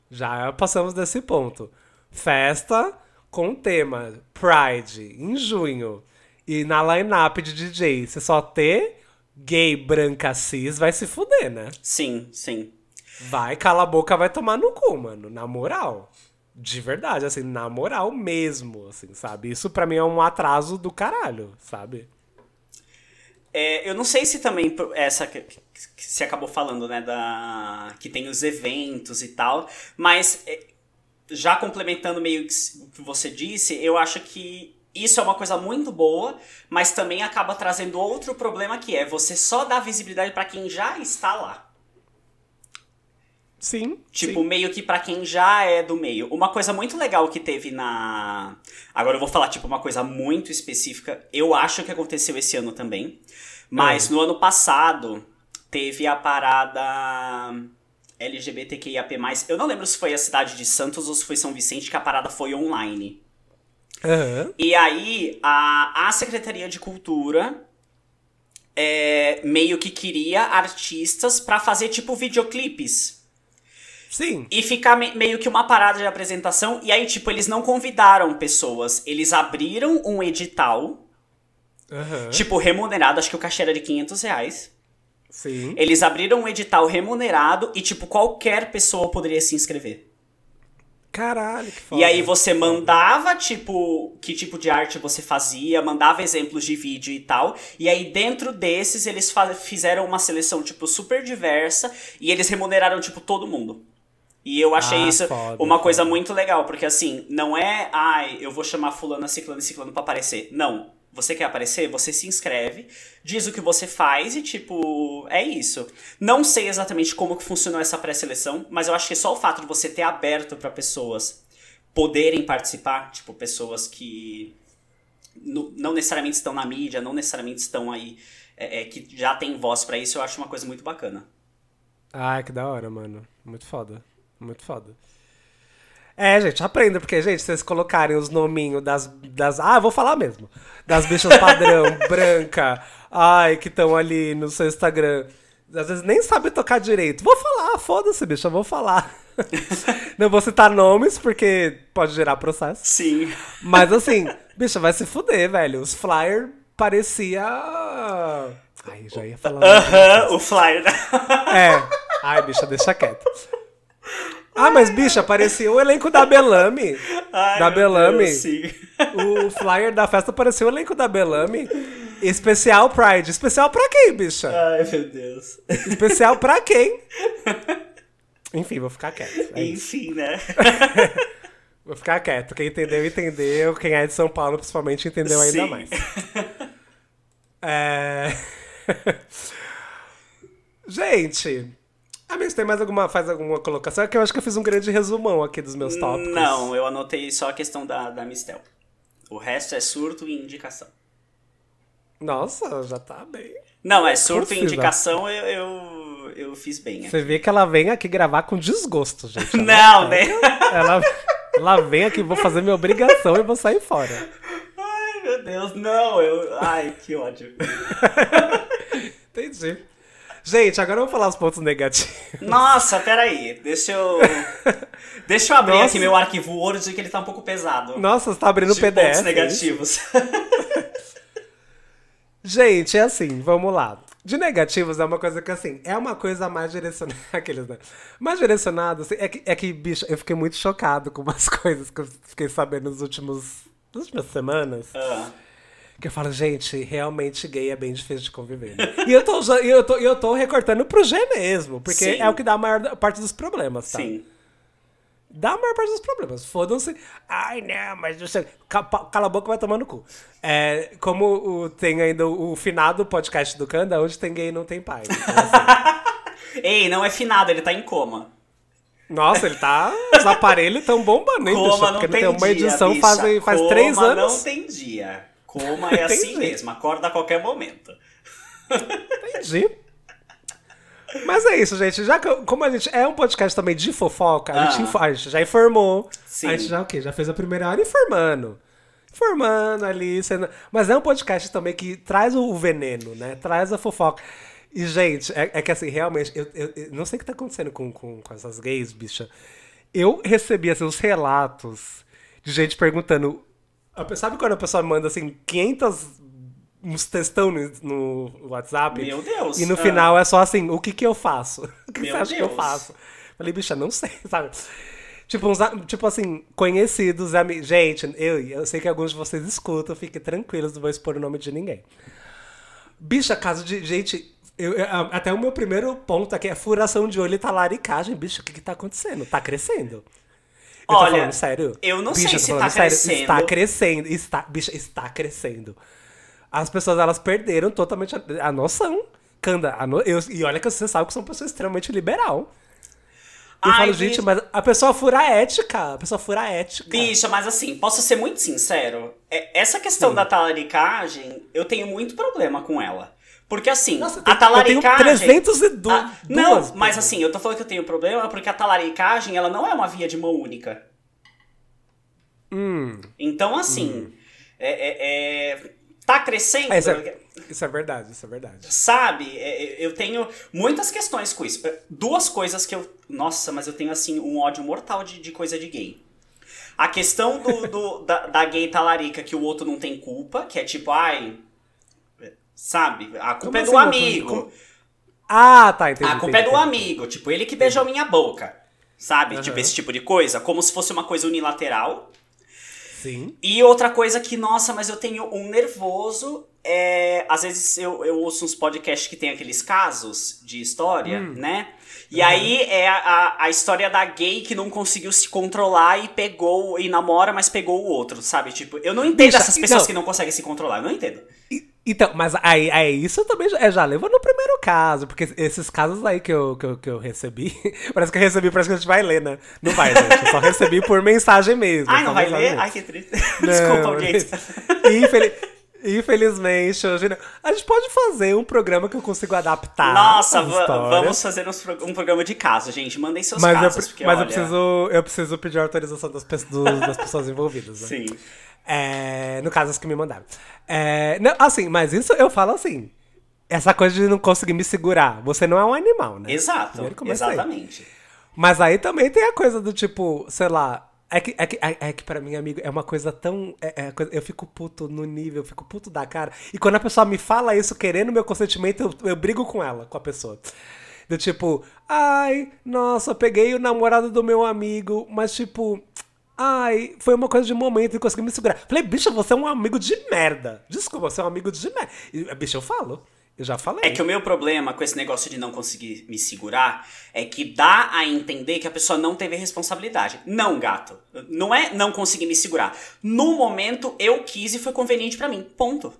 Já passamos desse ponto. Festa com tema Pride em junho. E na line-up de DJ, você só ter gay, branca, cis, vai se fuder, né? Sim, sim. Vai, cala a boca, vai tomar no cu, mano. Na moral. De verdade, assim, na moral mesmo, assim, sabe? Isso pra mim é um atraso do caralho, sabe? É, eu não sei se também essa que, que você acabou falando, né, da que tem os eventos e tal, mas é, já complementando meio que o que você disse, eu acho que isso é uma coisa muito boa, mas também acaba trazendo outro problema que é você só dar visibilidade pra quem já está lá. Sim. Tipo, sim. meio que pra quem já é do meio. Uma coisa muito legal que teve na. Agora eu vou falar, tipo, uma coisa muito específica. Eu acho que aconteceu esse ano também. Mas no ano passado teve a parada LGBTQIAP. Eu não lembro se foi a cidade de Santos ou se foi São Vicente que a parada foi online. Aham. E aí, a, a Secretaria de Cultura é, meio que queria artistas pra fazer, tipo, videoclipes. Sim. E ficar me- meio que uma parada de apresentação. E aí, tipo, eles não convidaram pessoas. Eles abriram um edital, Aham. tipo, remunerado. Acho que o cachê era de 500 reais. Sim. Eles abriram um edital remunerado e, tipo, qualquer pessoa poderia se inscrever. Caralho, que foda. E aí você mandava, tipo, que tipo de arte você fazia, mandava exemplos de vídeo e tal. E aí dentro desses eles fizeram uma seleção, tipo, super diversa. E eles remuneraram, tipo, todo mundo. E eu achei Ah, isso foda, uma coisa foda. muito legal, porque assim, não é, ai, eu vou chamar fulano, ciclano e ciclano pra aparecer. Não. Você quer aparecer? Você se inscreve, diz o que você faz e, tipo, é isso. Não sei exatamente como que funcionou essa pré-seleção, mas eu acho que só o fato de você ter aberto pra pessoas poderem participar, tipo, pessoas que não necessariamente estão na mídia, não necessariamente estão aí, é, é, que já tem voz pra isso, eu acho uma coisa muito bacana. Ai, que da hora, mano. Muito foda. Muito foda. É, gente, aprenda, porque, gente, se vocês colocarem os nominhos das, das. Ah, eu vou falar mesmo. Das bichas padrão, branca, ai, que estão ali no seu Instagram. Às vezes nem sabe tocar direito. Vou falar, foda-se, bicha, vou falar. Não vou citar nomes, porque pode gerar processo. Sim. Mas assim, bicha, vai se fuder, velho. Os flyers parecia. Ai, já ia falar. Aham, o flyer. É. Ai, bicha, deixa quieto. Ah, mas, bicha, parecia o elenco da Belame. Ai, da Belame. Deus, sim. O flyer da festa parecia o elenco da Belame. Especial Pride. Especial pra quem, bicha? Ai, meu Deus. Especial pra quem? Enfim, vou ficar quieto. É isso. Enfim, né? Vou ficar quieto. Quem entendeu, entendeu. Quem é de São Paulo, principalmente, entendeu ainda Sim. mais. É... Gente, amigos, tem mais alguma, faz alguma colocação? É que eu acho que eu fiz um grande resumão aqui dos meus tópicos. Não, eu anotei só a questão da, da Mistel. O resto é surto e indicação. Nossa, já tá bem. Não, é surto e indicação eu, eu, eu fiz bem. Você vê que ela vem aqui gravar com desgosto, gente. Ela- Não, né? Ela, ela vem aqui, vou fazer minha obrigação e vou sair fora. Ai, meu Deus, não, eu. Ai, que ódio. Entendi. Gente, agora eu vou falar os pontos negativos. Nossa, peraí. Deixa eu. Deixa eu abrir Nossa. aqui meu arquivo Word que ele tá um pouco pesado. Nossa, você tá abrindo de PDF. pontos é negativos. Gente, é assim, vamos lá. De negativos é uma coisa que, assim, é uma coisa mais direcionada. Aqueles, né? Mais direcionado, assim, é que, é que, bicho, eu fiquei muito chocado com umas coisas que eu fiquei sabendo nos últimos. nas últimas semanas. Ah, Que eu falo, gente, realmente gay é bem difícil de conviver. né? e eu tô, usa- e eu, tô, eu tô recortando pro G mesmo, porque Sim. é o que dá a maior parte dos problemas, tá? sim. Dá a maior parte dos problemas. Fodam-se. Ai, não, mas pa- Cala a boca vai tomar no cu. É, como o- tem ainda o, o finado podcast do Kanda, onde tem gay e não tem pai. Então, assim, Ei, não é finado, ele tá em coma. Nossa, ele tá. Os aparelhos estão bombando, hein? Coma não Porque tem não tem uma dia, edição bicha. faz, faz Coma três anos. não tem dia. Coma é assim mesmo, acorda a qualquer momento. Entendi. Mas é isso, gente. Já que, como a gente é um podcast também de fofoca, a, gente, Ah. a gente já informou. Sim. A gente já o quê? Já fez a primeira hora informando. Informando ali. Sendo... Mas é um podcast também que traz o, o veneno, né? Traz a fofoca. E, gente, é, é que assim, realmente, eu, eu- eu não sei o que tá acontecendo com, com, com essas gays, bicha. Eu recebi, assim, os relatos de gente perguntando. A Sabe quando a pessoa manda, assim, 500 uns textão no, no WhatsApp? Meu Deus, E no ah. final é só assim, o que que eu faço? O que Meu você acha que eu Deus. faço? Falei, bicha, não sei, sabe? Tipo, uns, tipo assim, conhecidos, amigos. Gente, eu, eu sei que alguns de vocês escutam, fiquem tranquilos, não vou expor o nome de ninguém. Bicha, caso de. Gente, eu- eu- até o meu primeiro ponto aqui é furação de olho e talaricagem. Bicha, o que, que tá acontecendo? Tá crescendo. Eu Olha, tô falando sério. eu não sei se tá sério, crescendo. Está crescendo. Está, bicha, está crescendo. As pessoas, elas perderam totalmente a, a noção. Canda, a no- eu- e olha que você sabe que são pessoas extremamente liberal. Eu Ai, falo, gente, mas a pessoa fura a ética. A pessoa fura a ética. Bicha, mas assim, posso ser muito sincero? É- Essa questão Sim. da talaricagem, eu tenho muito problema com ela. Porque assim, Nossa, a talaricagem. eu tenho 302 Ah, não, duas, mas assim, eu tô falando que eu tenho problema porque a talaricagem, ela não é uma via de mão única. Hum. Então, assim, é, é- é- tá crescendo. É, isso, é, isso é verdade, isso é verdade. Sabe, É, é, eu tenho muitas questões com isso. Duas coisas que eu. Nossa, mas eu tenho assim um ódio mortal de, de coisa de gay. A questão do, do- da, da gay talarica que o outro não tem culpa, que é tipo, ai. Sabe? A culpa Como é assim, do o outro- amigo. como- Ah, tá, entendi. A culpa é entendi, do entendi. amigo. Tipo, ele que beijou minha boca. Sabe? Tipo, Aham. esse tipo de coisa. Como se fosse uma coisa unilateral. Sim. E outra coisa que, nossa, mas eu tenho um nervoso. É, às vezes eu, eu ouço uns podcasts que tem aqueles casos de história, Hum. né? E aí é a, a, a história da gay que não conseguiu se controlar e pegou e namora, mas pegou o outro, sabe? Tipo, eu não entendo Bicha, essas pessoas não. que não conseguem se controlar, eu não entendo. E- Então, mas aí, aí isso também já, é, já leva no primeiro caso, porque esses casos aí que eu, que eu, que eu recebi, parece que eu recebi, parece que a gente vai ler, né? Não vai, gente, eu só recebi por mensagem mesmo. Ai, não vai ler? mesmo. Ai, que triste. Desculpa, gente. Infeli- Infelizmente, hoje não. A gente pode fazer um programa que eu consigo adaptar. Nossa, vamos fazer um programa de caso, gente. Mandem seus Mas, eu, casos, pre- porque mas eu, olha... preciso, eu preciso pedir a autorização das, pe- dos- das pessoas envolvidas. Né? Sim. É, no caso, as que me mandaram. É, não, assim, mas isso eu falo assim. Essa coisa de não conseguir me segurar. Você não é um animal, né? Exato, começa aí. exatamente. Mas aí também tem a coisa do tipo, sei lá. É que, é que, é, é que pra mim, amigo, é uma coisa tão. é- é coisa- eu fico puto no nível, eu fico puto da cara. E quando a pessoa me fala isso querendo meu consentimento, eu, eu brigo com ela, com a pessoa. Do tipo, ai, nossa, eu peguei o namorado do meu amigo, mas tipo. Ai, foi uma coisa de momento e consegui me segurar. Falei, bicha, você é um amigo de merda. Desculpa, você é um amigo de merda. E, bicha, eu falo. Eu já falei. É que o meu problema com esse negócio de não conseguir me segurar é que dá a entender que a pessoa não teve responsabilidade. Não, gato. Não é não conseguir me segurar. No momento eu quis e foi conveniente pra mim. Ponto.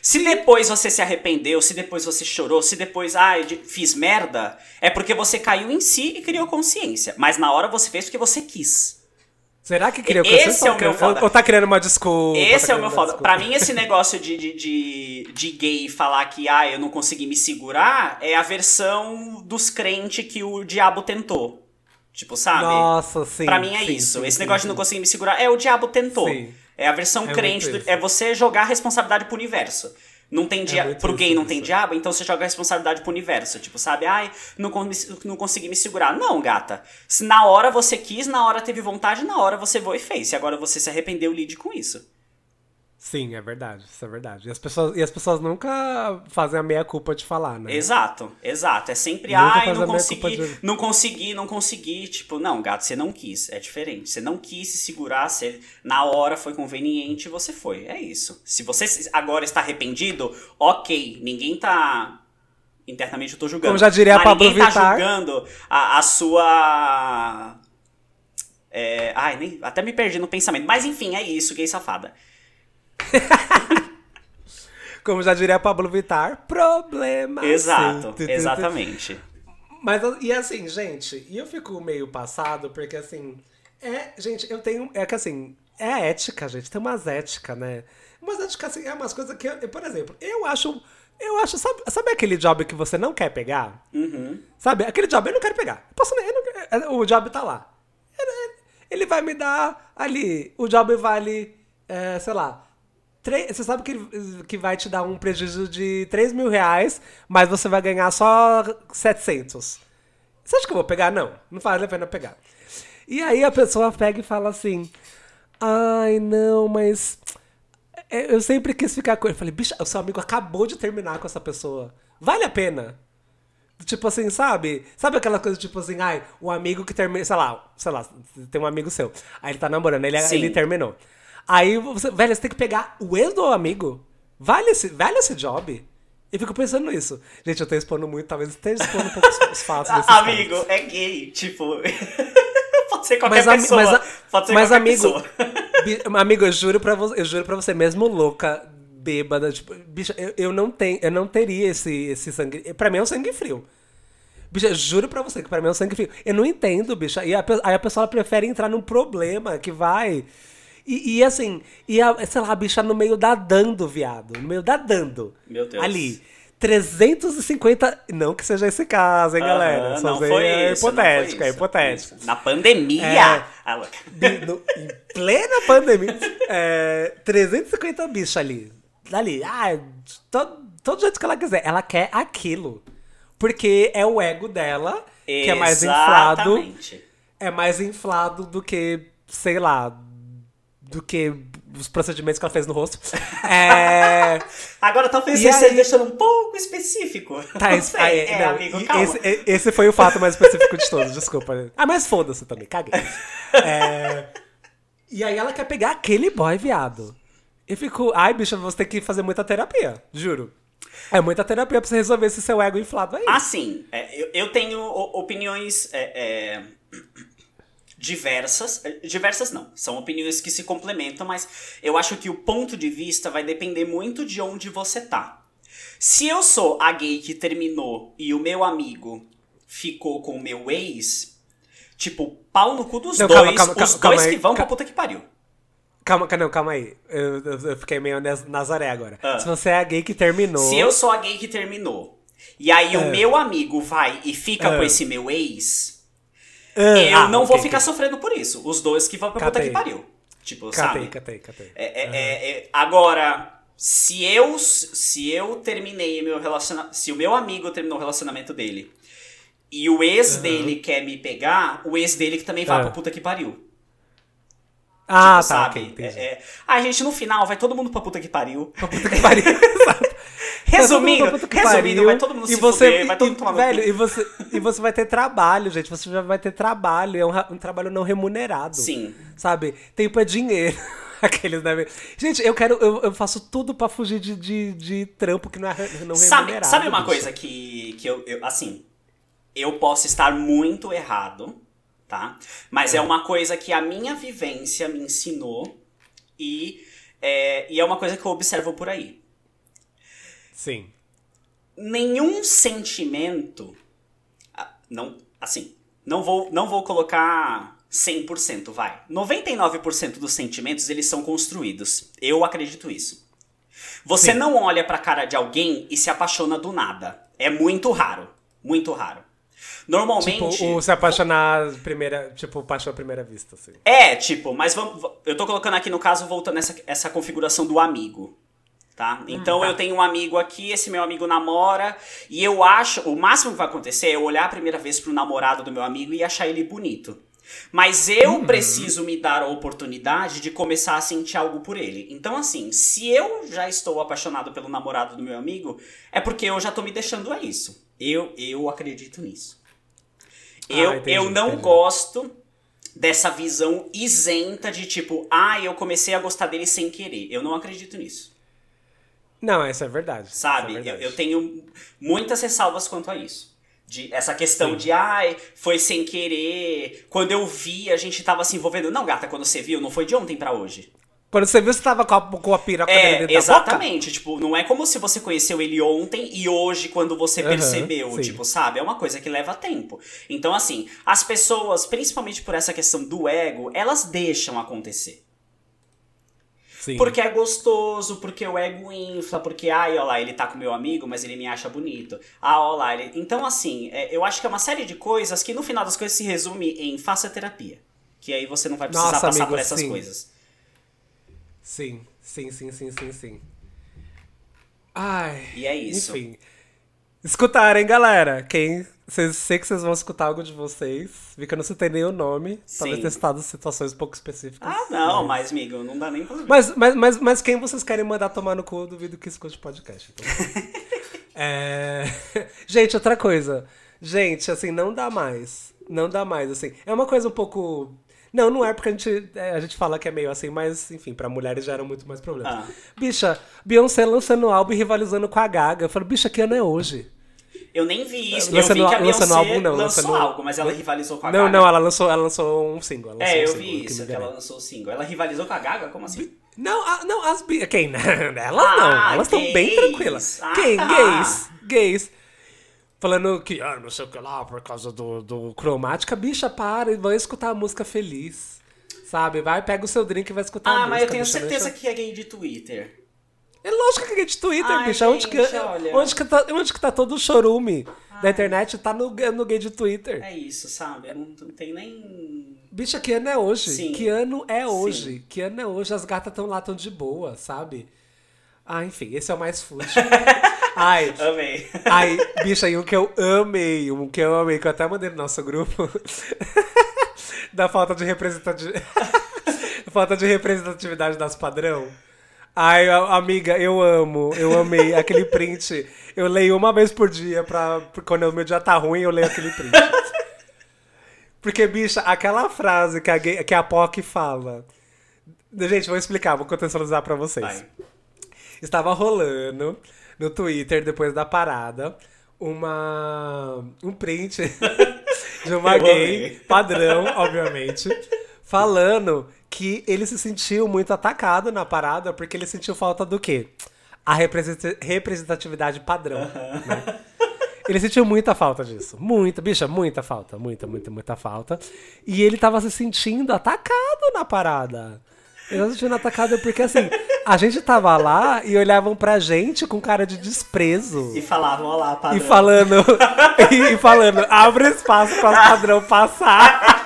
Se depois você se arrependeu, se depois você chorou, se depois, ah, eu fiz merda, é porque você caiu em si e criou consciência. Mas na hora você fez porque você quis. Será que queria Esse é o meu foda. Ou tá criando uma desculpa? Esse tá é o meu foda. Pra mim, esse negócio de, de, de, de gay falar que ah, eu não consegui me segurar é a versão dos crentes que o diabo tentou. Tipo, sabe? Nossa, sim. pra mim é sim, isso. sim, Esse sim, negócio de não conseguir me segurar é o diabo tentou. Sim. É a versão É crente. do- é você jogar a responsabilidade pro universo. Não tem dia muito pro gay não tem diabo, então você joga a responsabilidade pro universo. Tipo, sabe? Ai, não, con- não consegui me segurar. Não, gata. Se na hora você quis, na hora teve vontade, na hora você foi e fez. Se agora você se arrependeu, lide com isso. Sim, é verdade, isso é verdade. E as pessoas, e as pessoas nunca fazem a meia culpa de falar, né? Exato, exato. É sempre, Nunca ai, não a consegui, de- não consegui, não consegui. Tipo, não, gato, você não quis. É diferente. Você não quis se segurar, você, na hora foi conveniente, você foi. É isso. Se você agora está arrependido, ok. Ninguém tá. Internamente eu tô julgando. Como já diria mas Pablo ninguém tá Vittar. julgando a, a sua. É, ai, nem, até me perdi no pensamento. Mas enfim, é isso, gay safada. Como já diria Pablo Vittar, problema. Exato, exatamente. Mas, e assim, gente, e eu fico meio passado, porque assim, é, gente, eu tenho, é que assim, é ética, gente, tem umas éticas, né? Umas éticas, assim, é umas coisas que, eu, por exemplo, eu acho, eu acho, sabe, sabe aquele job que você não quer pegar? Sabe, aquele job eu não quero pegar. Eu posso, eu não quero- o job tá lá. Ele, ele vai me dar ali, o job vale, é, sei lá, Você sabe que, que vai te dar um prejuízo de 3 mil reais, mas você vai ganhar só 700. Você acha que eu vou pegar? Não, não vale a pena pegar. E aí a pessoa pega e fala assim: Ai, não, mas. é, Eu sempre quis ficar com ele. Eu falei, bicho, o seu amigo acabou de terminar com essa pessoa. Vale a pena? Tipo assim, sabe? Sabe aquela coisa tipo assim, ai, o amigo que termina, sei lá, sei lá, tem um amigo seu. Aí ele tá namorando, ele, Sim. ele terminou. Aí você, velho, você tem que pegar o ex do amigo. Vale esse, vale esse job? Eu fico pensando nisso. Gente, eu tô expondo muito, talvez esteja expondo um pouco os, os fatos desses. Amigo, é gay, tipo. pode ser qualquer Mas, pessoa. mas, a- pode ser mas qualquer amigo, pessoa. bi- amigo, eu juro pra você, eu juro para você, mesmo louca, bêbada, tipo, bicho, eu, eu não tenho, eu não teria esse, esse sangue. Pra mim é um sangue frio. Bicho, eu juro pra você que pra mim é um sangue frio. Eu não entendo, bicho. E a, aí a pessoa prefere entrar num problema que vai. E, e assim, e a, sei lá, a bicha no meio da dando, viado. No meio da dando. Meu Deus. Ali. 350. Não que seja esse caso, hein, galera? Só não foi é isso, não hipotético, foi é isso. hipotético. Na pandemia. É. Ah, no- em plena pandemia. É, 350 bichos ali. Ali. Ah, todo, todo jeito que ela quiser. Ela quer aquilo. Porque é o ego dela que é mais inflado. Exatamente. É mais inflado do que, sei lá, do que os procedimentos que ela fez no rosto. É. Agora talvez E você esteja aí- deixando um pouco específico. Tá, Não esse, sei. aí, é, não, amigo, e- calma. esse, e- esse foi o fato mais específico de todos, desculpa. Ah, mas foda-se também, caguei. É, e aí ela quer pegar aquele boy, viado. Eu fico, ai, bicha, você tem que fazer muita terapia, juro. É muita terapia pra você resolver esse seu ego inflado aí. Assim, é, eu, eu tenho opiniões é, é, diversas. É, Diversas não, são opiniões que se complementam, mas eu acho que o ponto de vista vai depender muito de onde você tá. Se eu sou a gay que terminou e o meu amigo ficou com o meu ex, tipo, pau no cu dos Não, dois, calma, calma, os calma, dois calma que vão pra ca- puta que pariu. Calma, ca- não, calma aí. Eu, eu- fiquei meio Naz- Nazaré agora. Ah. Se você é a gay que terminou. Se eu sou a gay que terminou, e aí É. o meu amigo vai e fica É. com esse meu ex, Ah, eu ah, não ok, vou ficar ok. sofrendo por isso. Os dois que vão pra puta Catei. que pariu. Tipo, Catei, sabe? catei, catei. É, é, é, é, agora, se eu se eu terminei meu relacionamento, se o meu amigo terminou o relacionamento dele e o ex dele quer me pegar, o ex dele que também vai Ah. pra puta que pariu. Ah, tipo, tá, sabe? ok, entendi. É, é. Ah, gente, no final vai todo mundo pra puta que pariu. Puta que pariu. Resumindo, resumindo, vai todo mundo e se você, fuder, vai todo mundo tomar velho, e você E você vai ter trabalho, gente. Você já vai ter trabalho. É um, um trabalho não remunerado. Sim. Sabe? Tempo é dinheiro. Aqueles, né? Gente, eu quero. Eu, eu faço tudo pra fugir de, de, de trampo que não é não Sabe, remunerado. sabe uma bicho. coisa que, que eu, eu- assim, eu posso estar muito errado, tá? Mas é. uma coisa que a minha vivência me ensinou e é, e é uma coisa que eu observo por aí. Sim. Nenhum sentimento, ah, não, assim, não vou, não vou colocar 100%, vai. 99% dos sentimentos, eles são construídos. Eu acredito isso. Você Sim. não olha pra cara de alguém e se apaixona do nada. É muito raro. Muito raro. Normalmente. Tipo, o se apaixonar primeira. Tipo, paixão à primeira vista, assim. É, tipo, mas vamos. Eu tô colocando aqui no caso, voltando essa, essa configuração do amigo. Tá? Então tá. eu tenho um amigo aqui, esse meu amigo namora, e eu acho. O máximo que vai acontecer é eu olhar a primeira vez pro namorado do meu amigo e achar ele bonito. Mas eu Uhum. preciso me dar a oportunidade de começar a sentir algo por ele. Então, assim, se eu já estou apaixonado pelo namorado do meu amigo, é porque eu já tô me deixando a isso. Eu, eu acredito nisso. Ah, Eu, entendi, eu não entendi. gosto dessa visão isenta de tipo, ah, eu comecei a gostar dele sem querer. Eu não acredito nisso. Não, isso é verdade. Sabe? Isso é eu, verdade. eu tenho muitas ressalvas quanto a isso. De essa questão de, ai, foi sem querer. Quando eu vi, a gente tava se envolvendo. Não, gata, quando você viu, não foi de ontem pra hoje. Quando você viu, você tava com a, com a piroca É, dentro exatamente. Tipo, não é como se você conheceu ele ontem e hoje, quando você Aham, percebeu, sim. tipo, sabe? É uma coisa que leva tempo. Então, assim, as pessoas, principalmente por essa questão do ego, elas deixam acontecer. Sim. Porque é gostoso, porque o ego infla, porque, ai, ó lá, ele tá com meu amigo, mas ele me acha bonito. Ah, ó lá, ele... Então, assim, é, eu acho que é uma série de coisas que no final das coisas se resume em faça terapia. Que aí você não vai precisar Nossa, passar amigo, por essas sim. coisas. Sim, sim, sim, sim, sim, sim. Ai. E é isso. Enfim. Escutarem, galera. Quem. Cês, sei que vocês vão escutar algo de vocês. Vi que eu não citei nem o nome. Talvez Sim. tenha citado situações um pouco específicas. Ah, não, mas, amigo, não dá nem pra Mas, mas, mas, mas quem vocês querem mandar tomar no cu, eu duvido que escute podcast. Então. É, Gente, outra coisa. Gente, assim, não dá mais. Não dá mais, assim. É uma coisa um pouco. Não, não é porque a gente, é, a gente fala que é meio assim, mas, enfim, pra mulheres gera muito mais problema. Ah. Bicha, Beyoncé lançando álbum e rivalizando com a Gaga. Eu falo, bicha, que ano é hoje? Eu nem vi isso. Lança eu vi no- que a Beyoncé álbum, não, lançou lança no- algo, mas ela rivalizou com a Não, Gaga. não, ela lançou, ela lançou um single. ela lançou É, eu vi que isso, me que ela lançou o single. Ela rivalizou com a Gaga? Como assim? Não, a- não, as. Quem? Elas Ah, não. Elas estão bem tranquilas. Ah, Quem? tá. Gays. Gays. Falando que, ah, não sei o que lá, por causa do, do cromática. Bicha, para e vai escutar a música feliz. Sabe? Vai, pega o seu drink e vai escutar a Ah, música. mas eu tenho certeza deixa- que é gay de Twitter. É lógico que é de Twitter, Ai, bicha. onde, que, gente, olha. onde, que tá, onde que tá todo o chorume da internet? Tá no, no gay de Twitter. É isso, sabe? Não, não tem nem. Bicha, que ano é hoje? Sim. Que ano é hoje? Que ano é hoje? As gatas estão lá, tão de boa, sabe? Ah, enfim, esse é o mais fútil. Ai, Amei. ai, bicha, e um que eu amei, um que eu amei, que eu até mandei no nosso grupo, da falta de representatividade, falta de representatividade das padrão. Ai, amiga, eu amo, eu amei aquele print. Eu leio uma vez por dia pra, quando o meu dia tá ruim, eu leio aquele print. Porque, bicha, aquela frase que a, que a POC fala. Gente, vou explicar, vou contextualizar pra vocês. Vai. Estava rolando no Twitter, depois da parada, uma um print de uma Eu gay amei. padrão, obviamente, falando que ele se sentiu muito atacado na parada porque ele sentiu falta do quê? A representa- representatividade padrão. né? Ele sentiu muita falta disso. Muita, bicha, muita falta. Muita, muita, muita falta. E ele tava se sentindo atacado na parada. Ele tava se sentindo atacado porque, assim, a gente tava lá e olhavam pra gente com cara de desprezo. E falavam, olha lá, padrão. E falando, e falando, abre espaço para o padrão passar.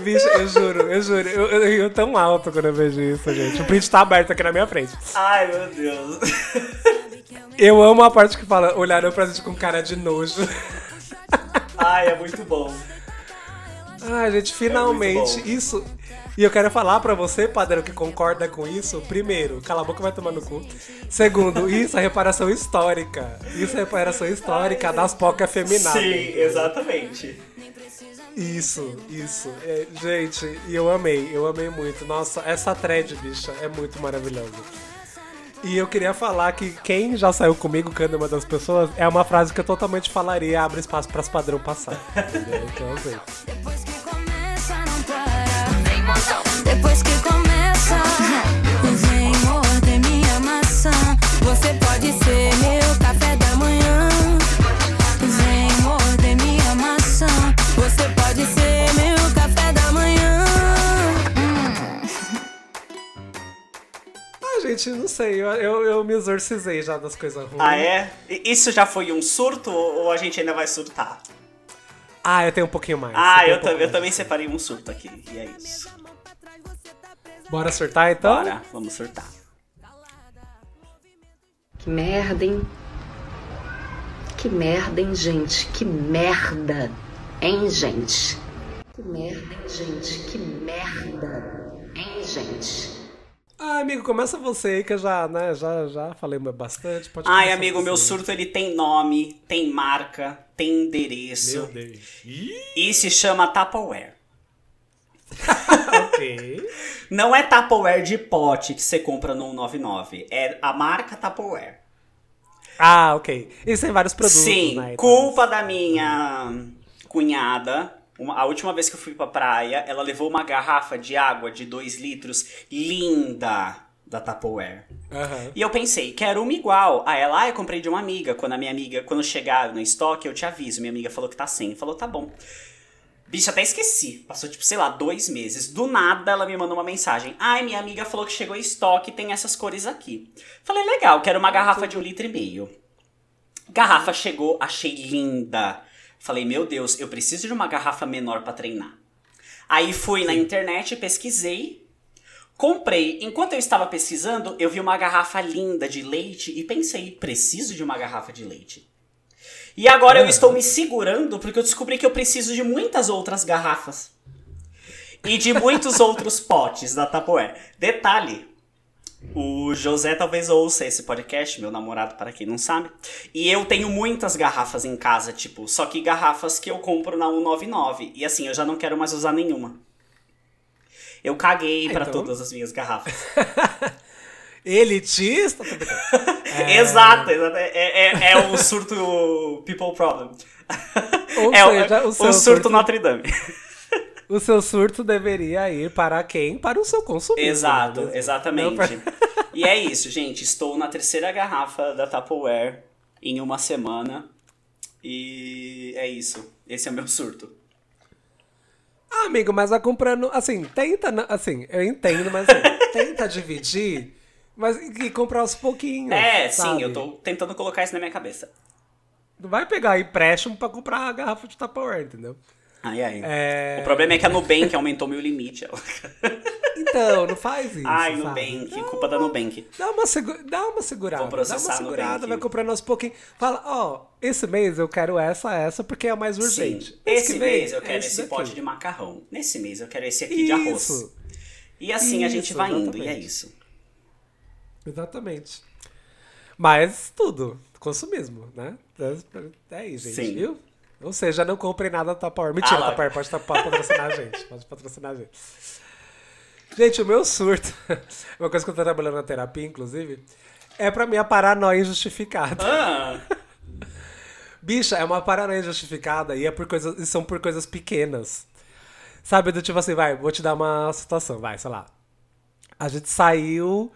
Bicho, eu juro, eu juro. Eu, eu, eu tão alto quando eu vejo isso, gente. O print tá aberto aqui na minha frente. Ai, meu Deus. Eu amo a parte que fala, olharam pra gente com cara de nojo. Ai, é muito bom. Ai, gente, finalmente, bom. isso. E eu quero falar pra você, padrão, que concorda com isso. Primeiro, cala a boca vai tomar no cu. Segundo, isso é reparação histórica. Isso é reparação histórica das POC afeminadas. Sim, exatamente. Isso, isso. É, gente, e eu amei, eu amei muito. Nossa, essa thread, bicha, é muito maravilhosa. E eu queria falar que quem já saiu comigo, que é uma das pessoas, é uma frase que eu totalmente falaria, abre espaço para as padrão passar. Entendeu? Então, assim. Depois que começa, não para. Depois que começa, vem morder minha maçã. Você pode ser meu gente, não sei, eu, eu, eu me exorcizei já das coisas ruins. Ah, é? Isso já foi um surto ou a gente ainda vai surtar? Ah, eu tenho um pouquinho mais. Ah, tenho eu, um tam- eu também separei um surto aqui. E é isso. Bora surtar então? Bora, vamos surtar. Que merda, hein? Que merda, hein, gente? Que merda, hein, gente? Que merda, hein, gente? Que merda, hein, gente? Ah, amigo, começa você aí que eu já, né, já, já falei bastante. Pode Ai, amigo, meu você. surto ele tem nome, tem marca, tem endereço. Meu Deus. E se chama Tupperware. ok. Não é Tupperware de pote que você compra no 199. É a marca Tupperware. Ah, ok. Eles têm vários produtos, Sim, né? culpa da minha cunhada. Uma- a última vez que eu fui pra praia, ela levou uma garrafa de água de 2 litros, linda, da Tupperware. Aham. E eu pensei, quero uma igual. Aí ela, ah, eu comprei de uma amiga. Quando a minha amiga, quando chegar no estoque, eu te aviso. Minha amiga falou que tá sem. Falou, tá bom. Bicho, até esqueci. Passou, tipo, sei lá, dois meses. Do nada, ela me mandou uma mensagem. Ai, minha amiga falou que chegou em estoque, tem essas cores aqui. Falei, legal, quero uma garrafa de um litro e meio. Garrafa chegou, achei linda. Falei, meu Deus, eu preciso de uma garrafa menor pra treinar. Aí fui na internet, pesquisei, comprei. Enquanto eu estava pesquisando, eu vi uma garrafa linda de leite e pensei, preciso de uma garrafa de leite. E agora eu estou me segurando porque eu descobri que eu preciso de muitas outras garrafas. E de muitos outros potes da Tupperware. Detalhe, o José talvez ouça esse podcast, meu namorado, para quem não sabe. E eu tenho muitas garrafas em casa, tipo, só que garrafas que eu compro na 199. E assim, eu já não quero mais usar nenhuma. Eu caguei pra então. todas as minhas garrafas. Elitista? Tô brincando. Exato, exato. É, é, é o surto People Problem. Ou é seja, o, o surto surto- Notre Dame. O seu surto deveria ir para quem? Para o seu consumismo. Exato, né? exatamente. Para- E é isso, gente. Estou na terceira garrafa da Tupperware em uma semana. E é isso. Esse é o meu surto. Ah, amigo, mas vai comprando. Assim, tenta. Assim, eu entendo, mas assim, tenta dividir. Mas e comprar aos pouquinhos. É, sabe? sim, eu tô tentando colocar isso na minha cabeça. Não vai pegar empréstimo pra comprar a garrafa de Tupperware, entendeu? Ai, ai. É... O problema é que a Nubank aumentou meu limite. Então, não faz isso. Ai, sabe? Nubank, culpa da Nubank. Dá uma, segu... Dá uma segurada. Vou processar dá uma segurada, Nubank. vai comprando aos pouquinhos. Fala, ó, esse mês eu quero essa, essa, porque é a mais urgente. Sim. Esse vem, mês eu é quero esse esse daqui. pote de macarrão. Nesse mês eu quero esse aqui de arroz. Isso, E assim a gente Isso, vai indo, e é exatamente. isso. exatamente. Mas tudo, consumismo, né? É aí, gente, Sim. viu? Ou seja, não comprem nada da Tupperware. Mentira, Ah. Tupperware pode, pode patrocinar a gente. Pode patrocinar a gente. Gente, o meu surto, uma coisa que eu tô trabalhando na terapia, inclusive, é pra minha paranoia injustificada. Ah, Bicha, é uma paranoia injustificada e, é por coisas, e são por coisas pequenas. Sabe, do tipo assim, vai, vou te dar uma situação, vai, sei lá. A gente saiu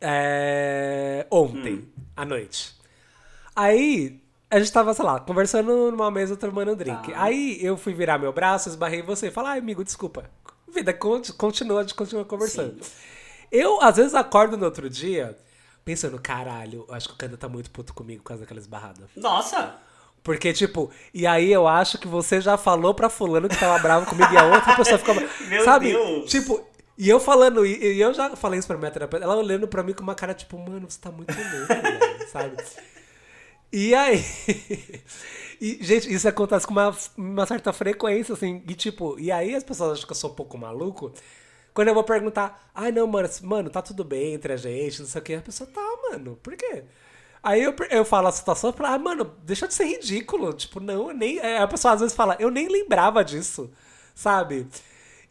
é, ontem, à noite. Aí, a gente tava, sei lá, conversando numa mesa tomando um drink. Tá. Aí eu fui virar meu braço, esbarrei em você e falar, ai, amigo, desculpa. Vida, conti- continua, a gente continua conversando. Eu, às vezes, acordo no outro dia pensando, caralho, eu acho que o Kanda tá muito puto comigo por causa daquela esbarrada. nossa. Porque, tipo, e aí eu acho que você já falou pra fulano que tava bravo comigo e a outra pessoa ficou. Meu sabe? Deus. Tipo, e eu falando, e e eu já falei isso pra minha terapeuta, ela olhando pra mim com uma cara, tipo, mano, você tá muito louco, velho, sabe? E aí. E, gente, isso acontece com uma, uma certa frequência, assim. E tipo, e aí as pessoas acham que eu sou um pouco maluco. Quando eu vou perguntar, ai não, mano, mano, tá tudo bem entre a gente, não sei o que. A pessoa, tá, mano, por quê? Aí eu, eu falo a situação e falo, ah, mano, deixa de ser ridículo. Tipo, não, eu nem. é, A pessoa às vezes fala, eu nem lembrava disso, sabe?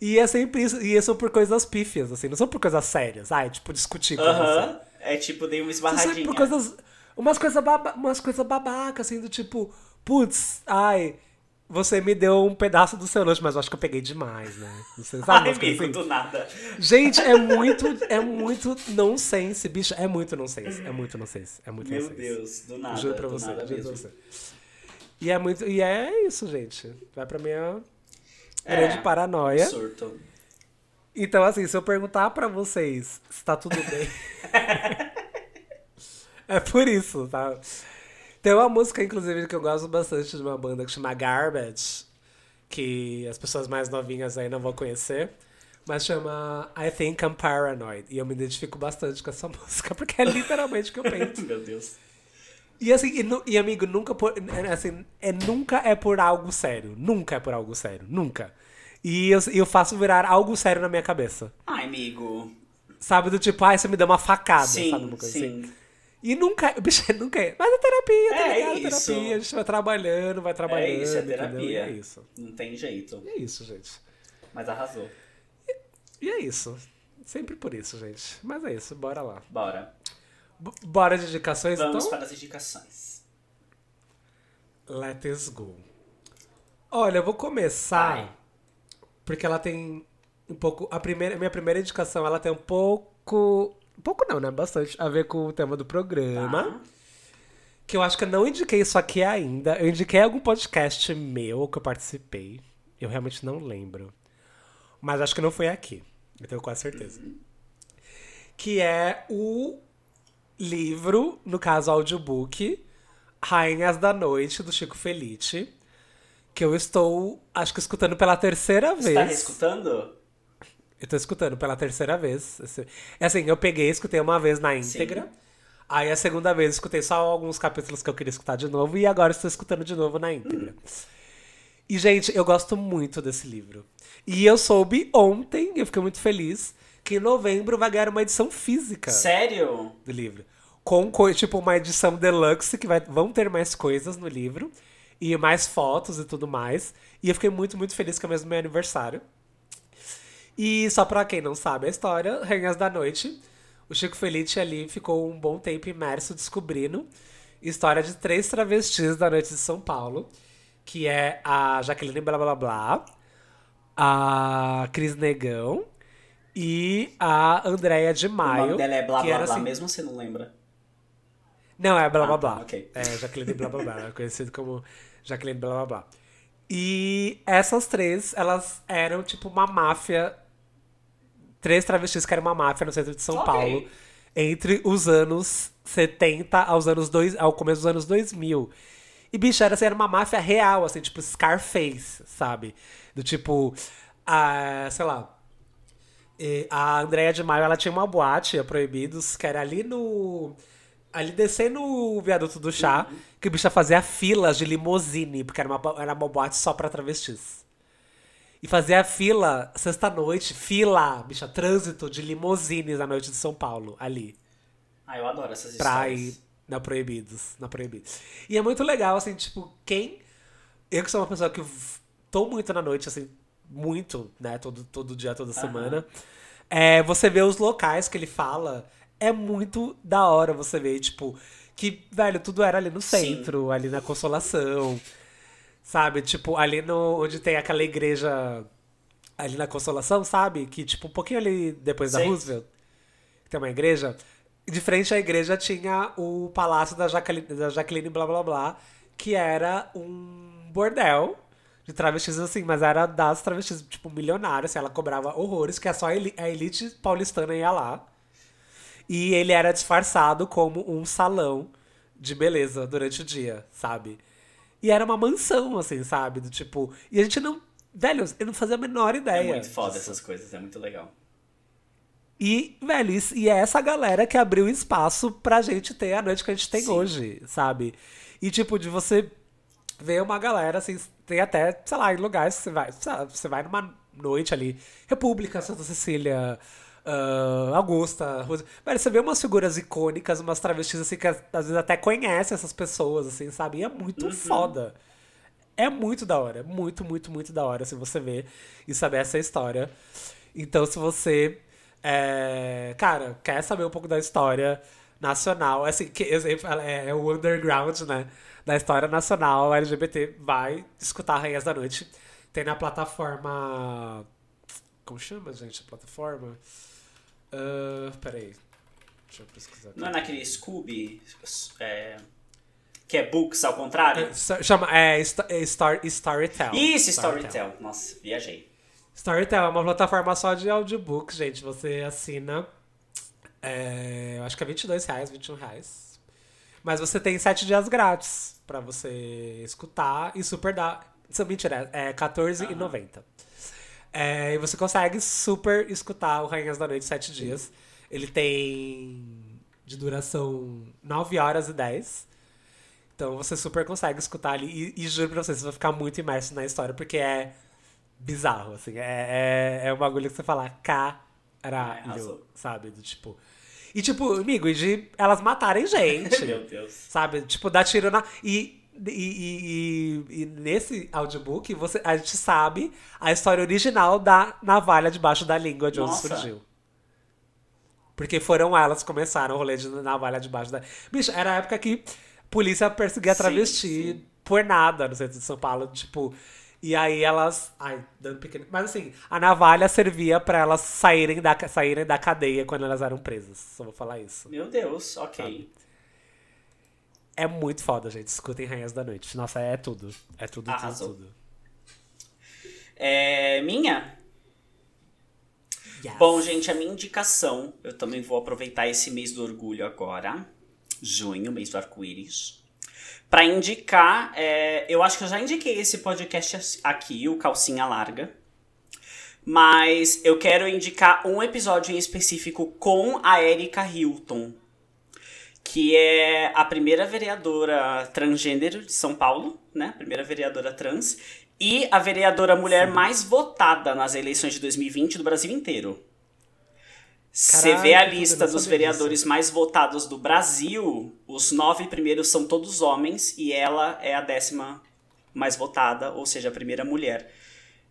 E é sempre isso. E são por coisas pífias, assim, não são por coisas sérias. Ai, tipo, discutir com você. Aham. É tipo, dei uma São esbarradinha. por coisas. Umas coisas baba, umas coisas babacas, assim, do tipo, putz, ai, você me deu um pedaço do seu lanche, mas eu acho que eu peguei demais, né? Não sei, sabe? Ai, amigo, assim? do nada. Gente, é muito, é muito nonsense, bicho. É muito nonsense. É muito nonsense. É muito Meu nonsense. Deus, do nada. Juro pra do você, nada juro pra mesmo. você. E é muito. E é isso, gente. Vai pra minha É, grande paranoia. Surto. Então, assim, se eu perguntar pra vocês se tá tudo bem. é por isso, tá? Tem uma música, inclusive, que eu gosto bastante de uma banda que chama Garbage, que as pessoas mais novinhas aí não vão conhecer. Mas chama I Think I'm Paranoid. E eu me identifico bastante com essa música, porque é literalmente o que eu penso. Meu Deus. E assim, e, e, amigo, nunca por, é, assim, é, nunca é por algo sério. Nunca é por algo sério. Nunca. E eu, eu faço virar algo sério na minha cabeça. Ai, amigo. Sabe, do tipo, ai, você me deu uma facada, Sim, sabe? Uma coisa sim. assim. E nunca, bicho, nunca é. Mas é terapia, tá É ligado? isso. Terapia, a gente vai trabalhando, vai trabalhando. É isso, é entendeu? terapia. E é isso. Não tem jeito. E é isso, gente. Mas arrasou. E é isso. Sempre por isso, gente. Mas é isso, bora lá. Bora. B- bora de indicações, Vamos então? para as indicações. Let us go. Olha, eu vou começar Vai. porque ela tem um pouco. A, primeira, minha primeira indicação ela tem um pouco. Um pouco não, né? Bastante a ver com o tema do programa. Tá. Que eu acho que eu não indiquei isso aqui ainda. Eu indiquei algum podcast meu que eu participei. Eu realmente não lembro. Mas acho que não foi aqui. Eu tenho quase certeza. Que é o livro, no caso audiobook, Rainhas da Noite, do Chico Felice. Que eu estou, acho que escutando pela terceira Você vez. tá reescutando? Eu tô escutando pela terceira vez. É assim, eu peguei, escutei uma vez na íntegra. Aí a segunda vez escutei só alguns capítulos que eu queria escutar de novo. E agora estou escutando de novo na íntegra. E, gente, eu gosto muito desse livro. E eu soube ontem, eu fiquei muito feliz, que em novembro vai ganhar uma edição física Sério? do livro. Com, co- tipo, uma edição deluxe, que vai, vão ter mais coisas no livro. E mais fotos e tudo mais. E eu fiquei muito, muito feliz que é mesmo meu aniversário. E só pra quem não sabe a história, Rainhas da Noite, o Chico Felice ali ficou um bom tempo imerso descobrindo história de três travestis da noite de São Paulo, que é a Jaqueline Blá Blá Blá, a Cris Negão e a Andréia de o Maio. nome dela é blá blá blá, assim, mesmo você não lembra? não, é blá blá Ah, blá. tá, ok. É Jaqueline blá blá blá, é conhecido como Jaqueline blá blá blá. E essas três, elas eram tipo uma máfia. Três travestis que eram uma máfia no centro de São Ok. Paulo. Entre os anos 70 aos anos dois, ao começo dos anos 2000. E, bicho, era, assim, era uma máfia real, assim, tipo Scarface, sabe? Do tipo, a, sei lá, a Andrea de Maio, ela tinha uma boate, a Proibidos, que era ali no. Ali descendo o viaduto do chá, que o bicho fazia filas de limousine, porque era uma, era uma boate só pra travestis. E fazia fila, sexta-noite, fila, bicha, trânsito de limousines à noite de São Paulo, ali Ah, eu adoro essas pra histórias. ir na Proibidos, na Proibidos. E é muito legal, assim, tipo, quem... Eu que sou uma pessoa que tô muito na noite, assim, muito, né, todo, todo dia, toda semana. É, você vê os locais que ele fala, é muito da hora você ver, tipo, que, velho, tudo era ali no centro, ali na Consolação, sabe? Tipo, ali no, onde tem aquela igreja, ali na Consolação, sabe? Que, tipo, um pouquinho ali depois da Sei. Roosevelt que tem uma igreja. De frente à igreja tinha o palácio da Jaqueline, da Jaqueline blá blá blá, que era um bordel de travestis assim, mas era das travestis, tipo, milionárias, assim, ela cobrava horrores, que é só a elite paulistana ia lá. E ele era disfarçado como um salão de beleza durante o dia, sabe? E era uma mansão, assim, sabe? Do tipo. E a gente não. Velho, eu não fazia a menor É ideia. muito foda essas coisas, é muito legal. E, velho, e é essa galera que abriu espaço pra gente ter a noite que a gente tem Sim. hoje, sabe? E, tipo, de você ver uma galera, assim, tem até, sei lá, em lugares que você vai, você vai numa noite ali, República, Santa Cecília, ah, Augusta, velho, você vê umas figuras icônicas, umas travestis, assim, que às vezes até conhece essas pessoas, assim, sabe? E é muito foda. É muito da hora, muito, muito, muito da hora, se você ver e saber essa história. Então, se você, é, cara, quer saber um pouco da história nacional, assim, que exemplo, é, é o underground, né, da história nacional LGBT, vai escutar Rainhas da Noite. Tem na plataforma... Como chama, gente, a plataforma? Ah, peraí. Deixa eu pesquisar aqui. Não é naquele Scooby, é, que é books ao contrário? É, Chama, é, é Star, Storytel. Isso, Storytel. Nossa, viajei. Storytel é uma plataforma só de audiobooks, gente. Você assina. é, eu acho que é 22 reais, 21 reais. Mas você tem 7 dias grátis pra você escutar e super dar. Isso, mentira, é R$14,90. É, e você consegue super escutar o Rainhas da Noite 7 dias. Ele tem de duração 9 horas e 10. Então você super consegue escutar ali. E, e juro pra vocês, você vai ficar muito imerso na história, porque é bizarro, assim. É, é, é um bagulho que você fala, caralho, arrasou. sabe? Do tipo. E tipo, amigo, e de elas matarem gente. Meu Deus. Sabe? Tipo, dar tiro na. E, e, e, e- e nesse audiobook, você, a gente sabe a história original da navalha debaixo da língua de onde Nossa. surgiu. Porque foram elas que começaram o rolê de navalha debaixo da. Bicho, era a época que polícia perseguia Sim, travesti sim. por nada no centro de São Paulo. Tipo. E aí elas. Ai, dando pequeno. Mas assim, a navalha servia pra elas saírem da, saírem da cadeia quando elas eram presas. Só vou falar isso. Meu Deus, ok. É muito foda, gente. Escutem Rainhas da Noite. Nossa, é tudo. É tudo, Arrasou. tudo, tudo. É, minha? Yes. Bom, gente, a minha indicação, eu também vou aproveitar esse mês do orgulho agora, junho, mês do arco-íris, pra indicar, é, eu acho que eu já indiquei esse podcast aqui, o Calcinha Larga, mas eu quero indicar um episódio em específico com a Erika Hilton, que é a primeira vereadora transgênero de São Paulo, né? Primeira vereadora trans. E a vereadora mulher mais votada nas eleições de 2020 do Brasil inteiro. Você vê a lista dos vereadores mais votados do Brasil, os nove primeiros são todos homens e ela é a décima mais votada, ou seja, a primeira mulher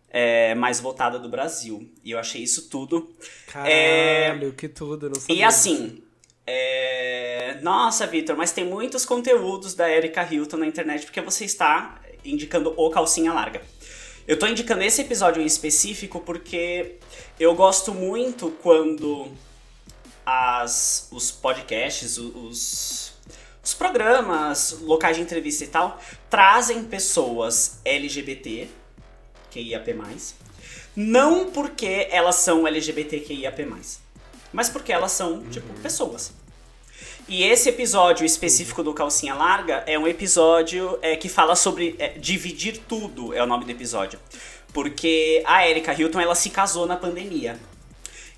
é, mais votada do Brasil. E eu achei isso tudo. Caralho, que tudo. Não sabia E assim, é... nossa, Vitor, mas tem muitos conteúdos da Erika Hilton na internet porque você está indicando o calcinha larga. Eu tô indicando esse episódio em específico porque eu gosto muito quando as, os podcasts, os, os programas, locais de entrevista e tal, trazem pessoas LGBT, QIAP+, não porque elas são LGBTQIAP+, mas porque elas são, tipo, pessoas. E esse episódio específico do Calcinha Larga é um episódio é, que fala sobre é, dividir tudo, é o nome do episódio. Porque a Erika Hilton, ela se casou na pandemia.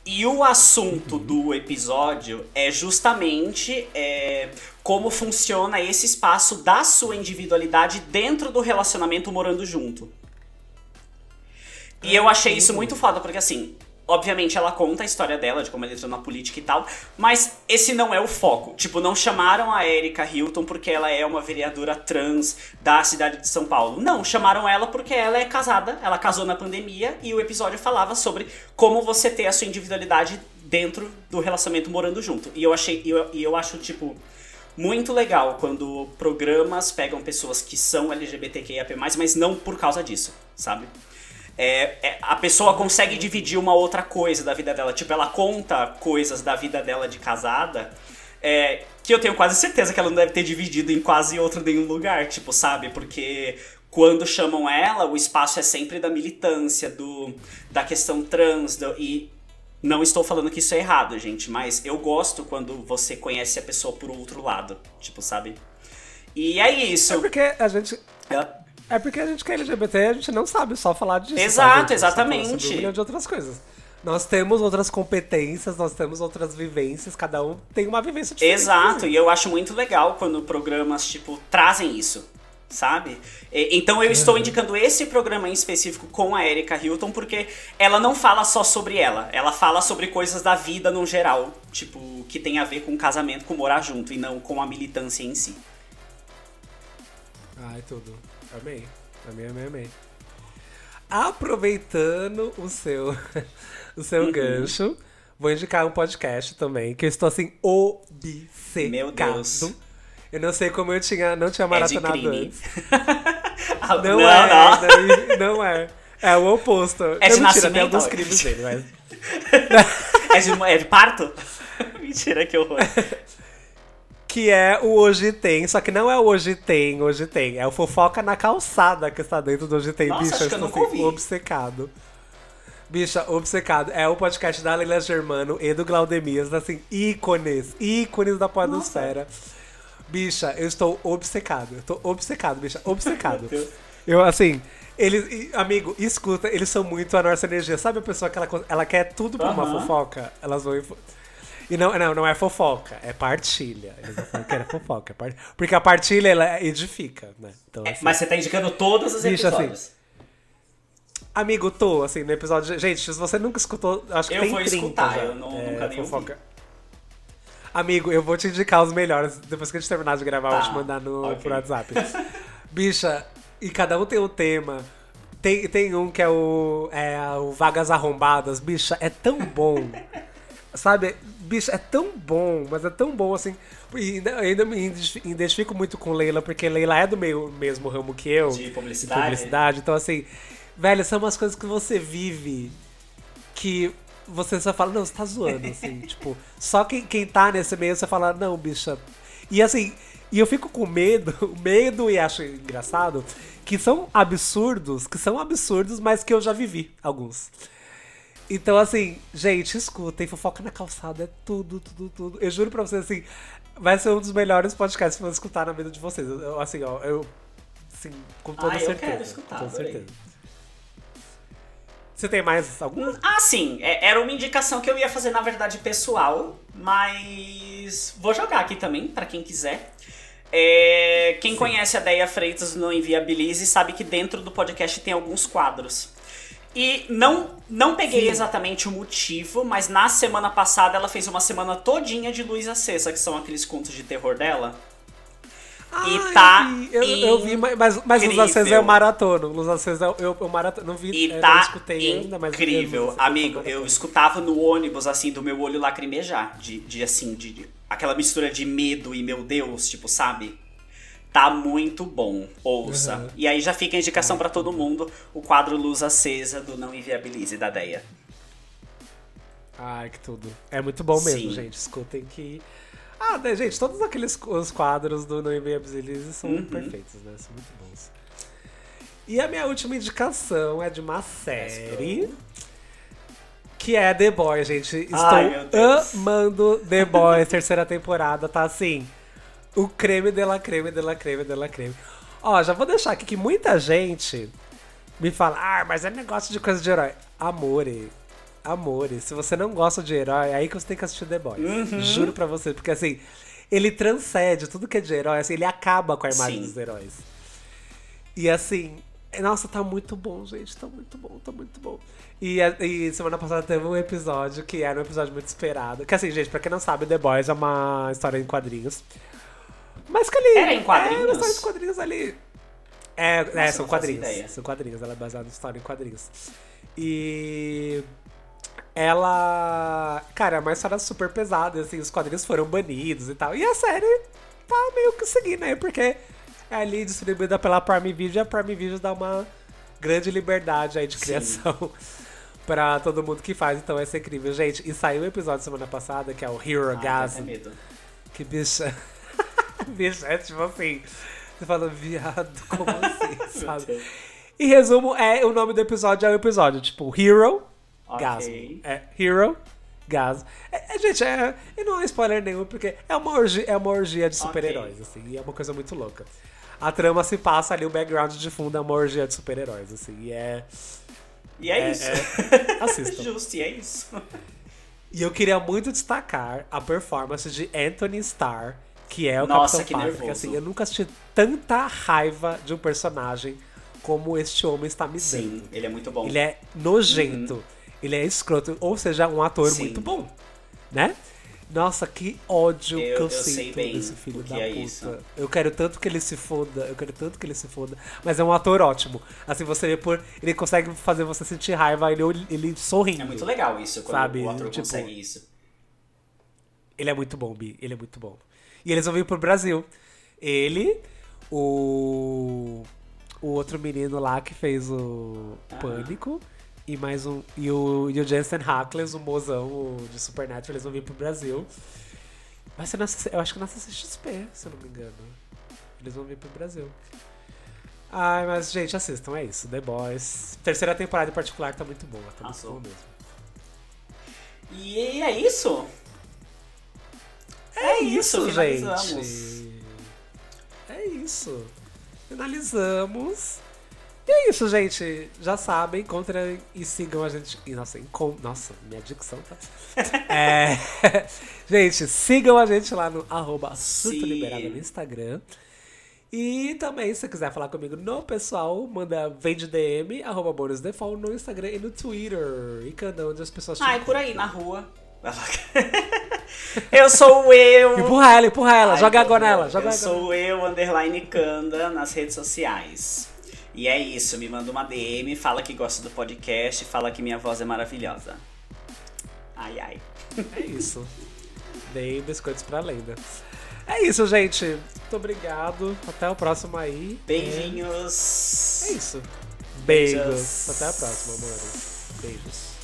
E o assunto do episódio é justamente é, como funciona esse espaço da sua individualidade dentro do relacionamento morando junto. E eu achei isso muito foda, porque assim, obviamente ela conta a história dela, de como ela entrou na política e tal, mas esse não é o foco. Tipo, não chamaram a Erika Hilton porque ela é uma vereadora trans da cidade de São Paulo. Não, chamaram ela porque ela é casada, ela casou na pandemia e o episódio falava sobre como você ter a sua individualidade dentro do relacionamento morando junto. E eu achei, e eu, eu acho, tipo, muito legal quando programas pegam pessoas que são LGBTQIAP+, mas não por causa disso, sabe? É, é, a pessoa consegue dividir uma outra coisa da vida dela. Tipo, ela conta coisas da vida dela de casada é, que eu tenho quase certeza que ela não deve ter dividido em quase outro nenhum lugar, tipo, sabe? Porque quando chamam ela, o espaço é sempre da militância, do da questão trans, do, e não estou falando que isso é errado, gente, mas eu gosto quando você conhece a pessoa por outro lado, tipo, sabe? E é isso. É porque a gente. É. É porque a gente que é LGBT, a gente não sabe só falar disso. Exato? A gente tá exatamente. sobre um de outras coisas. Nós temos outras competências, nós temos outras vivências, cada um tem uma vivência diferente. Exato, e eu acho muito legal quando programas, tipo, trazem isso, sabe? Então eu estou indicando esse programa em específico com a Erika Hilton porque ela não fala só sobre ela, ela fala sobre coisas da vida no geral, tipo, que tem a ver com casamento, com morar junto e não com a militância em si. Ai, tudo. Amei. Amei, amei, amei. Aproveitando o seu, o seu Uhum. gancho, vou indicar um podcast também, que eu estou assim, obcecado. Meu Deus. Eu não sei como eu tinha, não tinha É maratonado crime. antes. Ah, Não, não, é, não. daí- não é. É o oposto. É de não, mentira, tem alguns crimes dele, mas... É de, é de parto? Mentira, que horror. Que é o Hoje Tem, só que não é o Hoje Tem, Hoje Tem. É o Fofoca na Calçada que está dentro do Hoje Tem. Nossa, Bicha, acho que eu estou nunca ouvi. obcecado. Bicha, obcecado. É o podcast da Leila Germano e do Glaudemias, assim, ícones, ícones da podosfera. Bicha, eu estou obcecado. Eu tô obcecado, bicha, obcecado. Eu, assim, eles, amigo, escuta, eles são muito a nossa energia. Sabe a pessoa que ela, ela quer tudo pra uma fofoca? Elas vão. E não, não, não é fofoca, é partilha. Eles não falam que era fofoca, é part... porque a partilha ela edifica, né? Então, É, assim, mas você tá indicando todos os Bicho, assim, episódios. Amigo, tô, assim, no episódio. Gente, se você nunca escutou, acho que Eu tem vou 30 escutar, já. eu não- É, nunca nem fofoca. Amigo, eu vou te indicar os melhores. Depois que a gente terminar de gravar, eu Tá, vou te mandar no, ok. por WhatsApp. Bicha, e cada um tem um tema. Tem, tem um que é o, é o Vagas Arrombadas. Bicha, é tão bom. Sabe? Bicho, é tão bom, mas é tão bom assim. E ainda, ainda me identifico muito com Leila, porque Leila é do meio, mesmo ramo que eu. De publicidade. publicidade. Então, assim, velho, são umas coisas que você vive que você só fala, não, você tá zoando, assim. tipo, só quem, quem tá nesse meio você fala, não, bicha. E assim, e eu fico com medo, medo e acho engraçado, que são absurdos, que são absurdos, mas que eu já vivi alguns. Então, assim, gente, escutem, fofoca na calçada, é tudo, tudo, tudo. Eu juro pra vocês, assim, vai ser um dos melhores podcasts que vão escutar na vida de vocês. Eu, assim, ó, eu. Assim, com toda ah, certeza. Eu quero escutar, com toda certeza. Você tem mais algum? Ah, sim. É, era uma indicação que eu ia fazer, na verdade, pessoal. Mas vou jogar aqui também, para quem quiser. É, quem sim. conhece a Deia Freitas no Enviabilize sabe que dentro do podcast tem alguns quadros. E não, não peguei Sim. exatamente o motivo, mas na semana passada ela fez uma semana todinha de Luz Acesa, que são aqueles contos de terror dela. Ai, e tá. Eu, eu vi, mas, mas Luz Acesa é o maratono. Luz Acesa eu, eu maratono. Não vi, e eu tá não escutei ainda, mas. Incrível. Amigo, eu escutava no ônibus, assim, do meu olho lacrimejar. De, de assim, de, de aquela mistura de medo e meu Deus, tipo, sabe? Tá muito bom. Ouça. Uhum. E aí já fica a indicação para todo mundo o quadro Luz Acesa do Não Inviabilize da Deia. Ai, que tudo. É muito bom mesmo, Sim. gente. Escutem que. Ah, né, gente, todos aqueles os quadros do Não Inviabilize são uhum. perfeitos, né? São muito bons. E a minha última indicação é de uma série. Que é The Boys, gente. Estou Ai, amando The Boys, terceira temporada, tá assim o creme de la creme de la creme de la creme. Ó, já vou deixar aqui que muita gente me fala, ah, mas é negócio de coisa de herói. Amore, amore, se você não gosta de herói, é aí que você tem que assistir The Boys. Uhum. Juro pra você, porque assim, ele transcende tudo que é de herói, assim, ele acaba com a imagem Sim. dos heróis. E assim, nossa, tá muito bom, gente, tá muito bom, tá muito bom. E, e, semana passada teve um episódio que era um episódio muito esperado. Que assim, gente, pra quem não sabe, The Boys é uma história em quadrinhos. Mas que ali. Era em quadrinhos? É, história de quadrinhos ali. É, Nossa, é são quadrinhos. São quadrinhos, ela é baseada em história em quadrinhos. E. Ela. Cara, é uma história super pesada, assim, os quadrinhos foram banidos e tal. E a série tá meio que seguindo aí, porque é ali distribuída pela Prime Video e a Prime Video dá uma grande liberdade aí de criação. Pra todo mundo que faz, então vai ser incrível. Gente, e saiu um episódio semana passada, que é o Hero ah, Gas. Que bicha. Bicho, é tipo assim. Você fala, viado, como assim, sabe? Em resumo, é, o nome do episódio é o episódio, tipo, Hero, okay. Gasmo. É Hero, Gas. É, é, gente, é, e não é spoiler nenhum, porque é uma orgia, é uma orgia de super-heróis, okay. assim, e é uma coisa muito louca. A trama se passa ali, o background de fundo é uma orgia de super-heróis, assim, e é... E é, é isso. É, assistam. Justo, e é isso. E eu queria muito destacar a performance de Anthony Starr, que é o Nossa, Capitão Pátria. Porque assim, eu nunca assisti tanta raiva de um personagem como este homem está me dando. Sim, ele é muito bom. Ele é nojento, uhum. ele é escroto, ou seja, um ator Sim. muito bom, né? Nossa, que ódio eu, que eu, eu sinto desse filho da é puta. Isso. Eu quero tanto que ele se foda, eu quero tanto que ele se foda. Mas é um ator ótimo. Assim, você vê por. Ele consegue fazer você sentir raiva, ele, ele sorrindo. É muito legal isso, quando sabe? o ator tipo, consegue isso. Ele é muito bom, Bi. Ele é muito bom. E eles vão vir pro Brasil. Ele, o. O outro menino lá que fez o ah. Pânico. E mais um. E o, e o Jensen Hackles, o mozão o de Supernatural, eles vão vir pro Brasil. Vai ser na, eu acho que na CCXP, se eu não me engano. Eles vão vir pro Brasil. Ai, mas, gente, assistam, é isso. The Boys. Terceira temporada em particular tá muito boa, tá muito boa mesmo. E é isso? É, isso, gente. É isso. Finalizamos. E é isso, gente. Já sabem, encontrem e sigam a gente. E, nossa, encont... nossa, minha dicção tá. é... gente, sigam a gente lá no arroba Surto Liberado no Instagram. E também, se você quiser falar comigo no pessoal, manda vem de DM, arroba bonusdefault no Instagram e no Twitter. E cada onde as pessoas Ah, e por aí, na rua. eu sou eu. Empurra ela, empurra ela, Ai, joga água nela. Joga eu sou eu, underline Kanda, nas redes sociais. E é isso, me manda uma DM, fala que gosta do podcast, fala que minha voz é maravilhosa. Ai, ai. É isso. Dei biscoitos pra lenda. É isso, gente. Muito obrigado. Até o próximo aí. Beijinhos. É isso. Beijos. Beijos. Até a próxima, amores. Beijos.